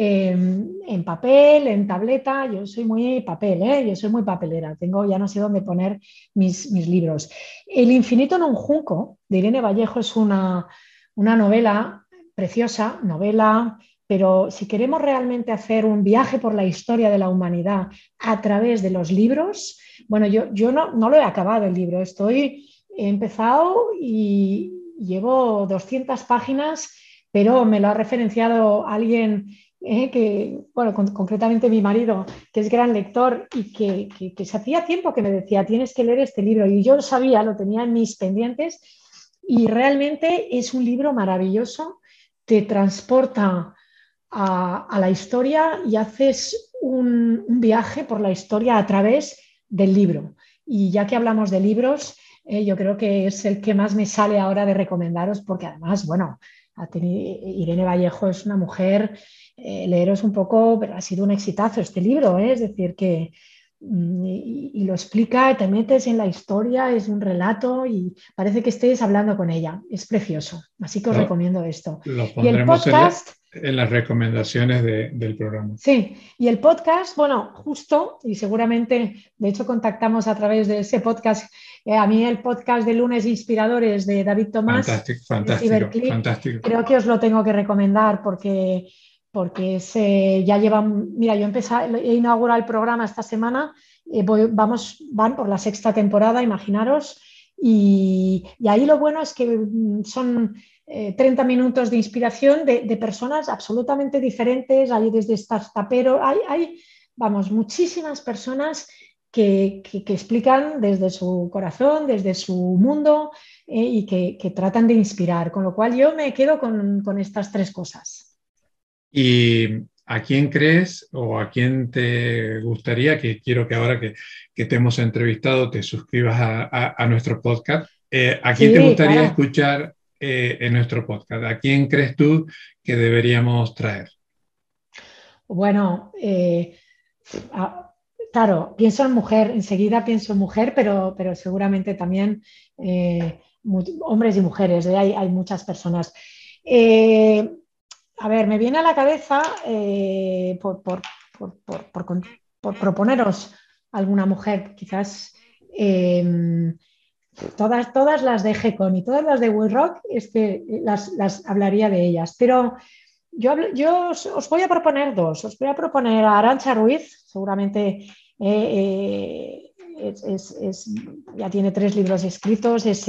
en papel, en tableta, yo soy muy papel, ¿eh? yo soy muy papelera, tengo ya no sé dónde poner mis, mis libros. El infinito en un junco, de Irene Vallejo, es una, una novela preciosa, novela pero si queremos realmente hacer un viaje por la historia de la humanidad a través de los libros, bueno, yo, yo no, no lo he acabado el libro, estoy, he empezado y llevo 200 páginas, pero me lo ha referenciado alguien eh, que, bueno, concretamente mi marido, que es gran lector y que, que, se hacía tiempo que me decía, tienes que leer este libro. Y yo lo sabía, lo tenía en mis pendientes y realmente es un libro maravilloso, te transporta a, la historia y haces un, viaje por la historia a través del libro. Y ya que hablamos de libros, eh, yo creo que es el que más me sale ahora de recomendaros, porque además, bueno, Irene Vallejo es una mujer, eh, leeros un poco, pero ha sido un exitazo este libro, ¿eh? es decir, que mm, y, lo explica, te metes en la historia, es un relato y parece que estés hablando con ella, es precioso, así que os recomiendo esto. y el podcast en las recomendaciones del programa. Sí, y el podcast, bueno, justo, y seguramente, de hecho, contactamos a través de ese podcast. Eh, a mí el podcast de lunes inspiradores de David Tomás, fantástico, fantástico, fantástico. creo que os lo tengo que recomendar porque, porque se, ya llevan, mira, yo empecé, he inaugurado el programa esta semana, eh, vamos, van por la sexta temporada, imaginaros, y, ahí lo bueno es que mm, son 30 eh, minutos de inspiración de, personas absolutamente diferentes, hay desde startuperos, hay, hay, vamos, muchísimas personas que, explican desde su corazón, desde su mundo eh, y que, tratan de inspirar, con lo cual yo me quedo con, estas tres cosas. ¿Y a quién crees o a quién te gustaría, que quiero que ahora que, te hemos entrevistado te suscribas a, nuestro podcast, eh, ¿a quién te gustaría escuchar eh, en nuestro podcast? ¿A quién crees tú que deberíamos traer? Bueno, eh, claro, pienso en mujer, enseguida pienso en mujer, pero, pero seguramente también eh, hombres y mujeres, hay, hay, muchas personas. A ver, me viene a la cabeza por, por, por, proponeros alguna mujer, quizás Todas, todas las de Gecon y todas las de We Rock, es las, las hablaría de ellas. Pero yo, yo os, voy a proponer dos. Os voy a proponer a Arancha Ruiz, seguramente ya tiene tres libros escritos, es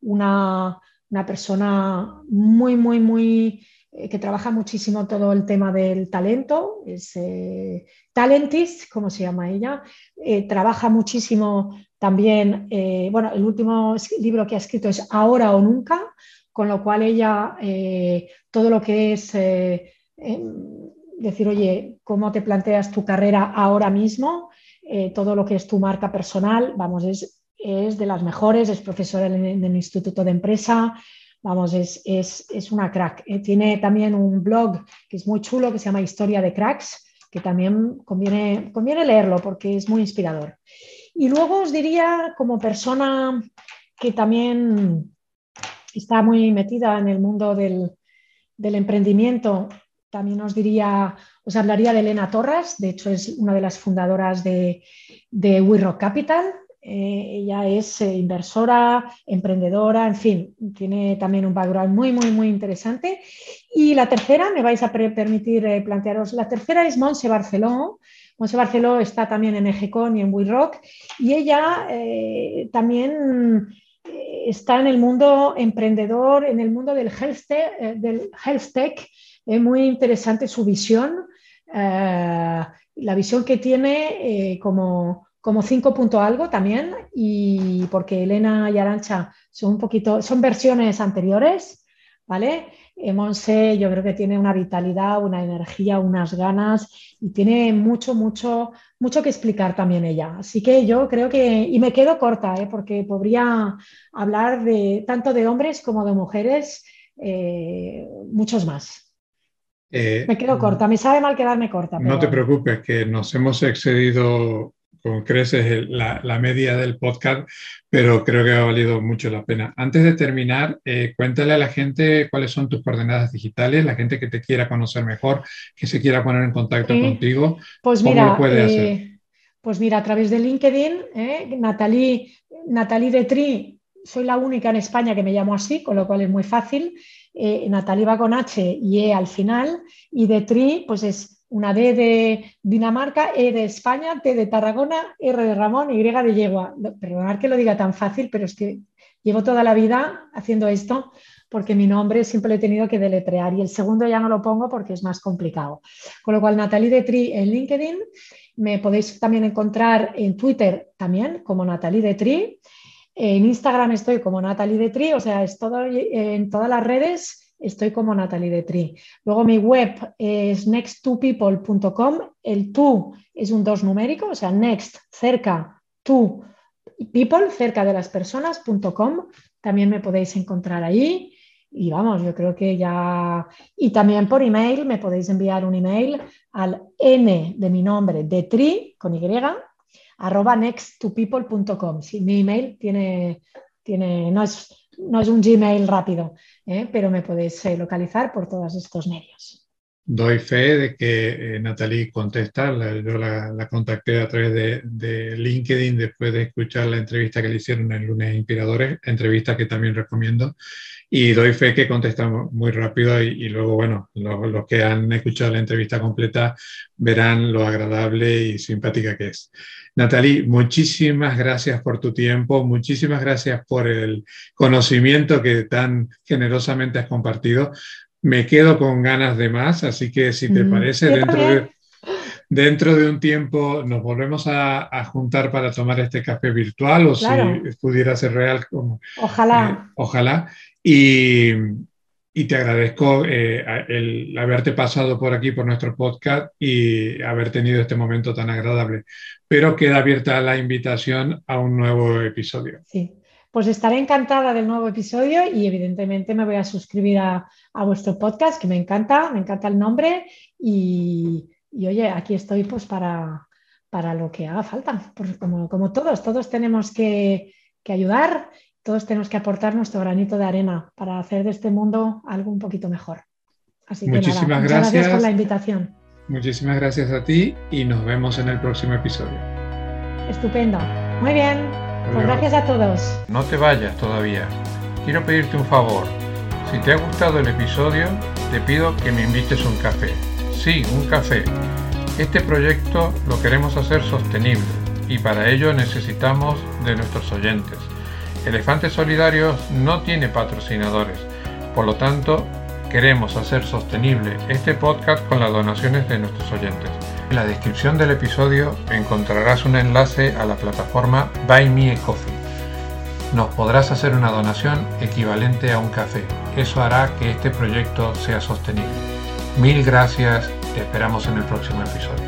una, una, persona muy, muy, muy que trabaja muchísimo todo el tema del talento, es Talentis, como se llama ella, trabaja muchísimo también, bueno, el último libro que ha escrito es Ahora o Nunca, con lo cual ella, eh, todo lo que es eh, em, decir, oye, ¿cómo te planteas tu carrera ahora mismo? Eh, todo lo que es tu marca personal, vamos, es, de las mejores, es profesora en, el Instituto de Empresa, vamos, es, una crack. tiene también un blog que es muy chulo, que se llama Historia de Cracks, que también conviene, conviene leerlo porque es muy inspirador. Y luego os diría, como persona que también está muy metida en el mundo del, emprendimiento. También os diría, os hablaría de Elena Torres, de hecho es una de las fundadoras de, de Capital. Eh, ella es eh, inversora, emprendedora, en fin, tiene también un background muy, muy, muy interesante. Y la tercera, me vais a permitir eh, plantearos, la tercera es Monse Barceló. Monse Barceló está también en Ejecon y en We Rock y ella también está en el mundo emprendedor, en el mundo del health tech, eh, del health tech. Es muy interesante su visión, eh, la visión que tiene eh, como, como 5 punto algo también, y porque Elena y Arancha son un poquito, son versiones anteriores, ¿vale? Monse yo creo que tiene una vitalidad, una energía, unas ganas y tiene mucho, mucho, mucho que explicar también ella. Así que yo creo que, y me quedo corta, ¿eh? porque podría hablar de tanto de hombres como de mujeres, eh, muchos más. Eh, me quedo corta, me sabe mal quedarme corta. No te preocupes, que nos hemos excedido con creces la, la, media del podcast, pero creo que ha valido mucho la pena. Antes de terminar, eh, cuéntale a la gente cuáles son tus coordenadas digitales, la gente que te quiera conocer mejor, que se quiera poner en contacto contigo, pues ¿cómo lo puede hacer? Eh, pues mira, a través de LinkedIn, eh, Natalie, Natalie Detri, soy la única en España que me llamo así, con lo cual es muy fácil. Natalie va con H y E al final, y Detri, pues es una D de Dinamarca, E de España, T de Tarragona, R de Ramón, Y de Yegua. Perdonad que lo diga tan fácil, pero es que llevo toda la vida haciendo esto porque mi nombre siempre lo he tenido que deletrear y el segundo ya no lo pongo porque es más complicado. Con lo cual, Natalie de Tri en LinkedIn, me podéis también encontrar en Twitter también como Natalie de Tri. En Instagram estoy como Natalie de Tri, o sea, es todo en todas las redes estoy como Natalie Detri. Luego mi web es next2people.com. El to es un dos numérico, o sea, next, cerca, to people, cerca de las personas.com. También me podéis encontrar ahí. Y vamos, yo creo que ya. Y también por email me podéis enviar un email al n de mi nombre, detri, con y, arroba next2people.com. Sí, mi email tiene, tiene, no es no es un Gmail rápido, ¿eh? pero me podéis eh, localizar por todos estos medios. Doy fe de que eh, Natalie contesta. yo la, contacté a través de, LinkedIn después de escuchar la entrevista que le hicieron en Lunes Inspiradores, entrevista que también recomiendo. Y doy fe que contesta muy rápido y, luego, bueno, los que han escuchado la entrevista completa verán lo agradable y simpática que es. Natalie, muchísimas gracias por tu tiempo, muchísimas gracias por el conocimiento que tan generosamente has compartido. Me quedo con ganas de más, así que si te parece, dentro de, dentro de, un tiempo nos volvemos a, juntar para tomar este café virtual o si pudiera ser real. Como, ojalá. Eh, ojalá. Y, y te agradezco eh, el haberte pasado por aquí, por nuestro podcast y haber tenido este momento tan agradable. Pero queda abierta la invitación a un nuevo episodio. Sí, pues estaré encantada del nuevo episodio y evidentemente me voy a suscribir a, vuestro podcast, que me encanta, me encanta el nombre y, oye, aquí estoy pues para, para lo que haga falta, porque como, como todos, todos tenemos que, que ayudar todos tenemos que aportar nuestro granito de arena para hacer de este mundo algo un poquito mejor. Así que Muchísimas nada, gracias. gracias por la invitación. Muchísimas gracias a ti y nos vemos en el próximo episodio. Estupendo. Muy bien. Pues gracias a todos. No te vayas todavía. Quiero pedirte un favor. Si te ha gustado el episodio, te pido que me invites un café. Sí, un café Este proyecto lo queremos hacer sostenible y para ello necesitamos de nuestros oyentes. Elefantes Solidarios no tiene patrocinadores, por lo tanto queremos hacer sostenible este podcast con las donaciones de nuestros oyentes. En la descripción del episodio encontrarás un enlace a la plataforma Buy Me a Coffee. Nos podrás hacer una donación equivalente a un café. Eso hará que este proyecto sea sostenible. Mil gracias, te esperamos en el próximo episodio.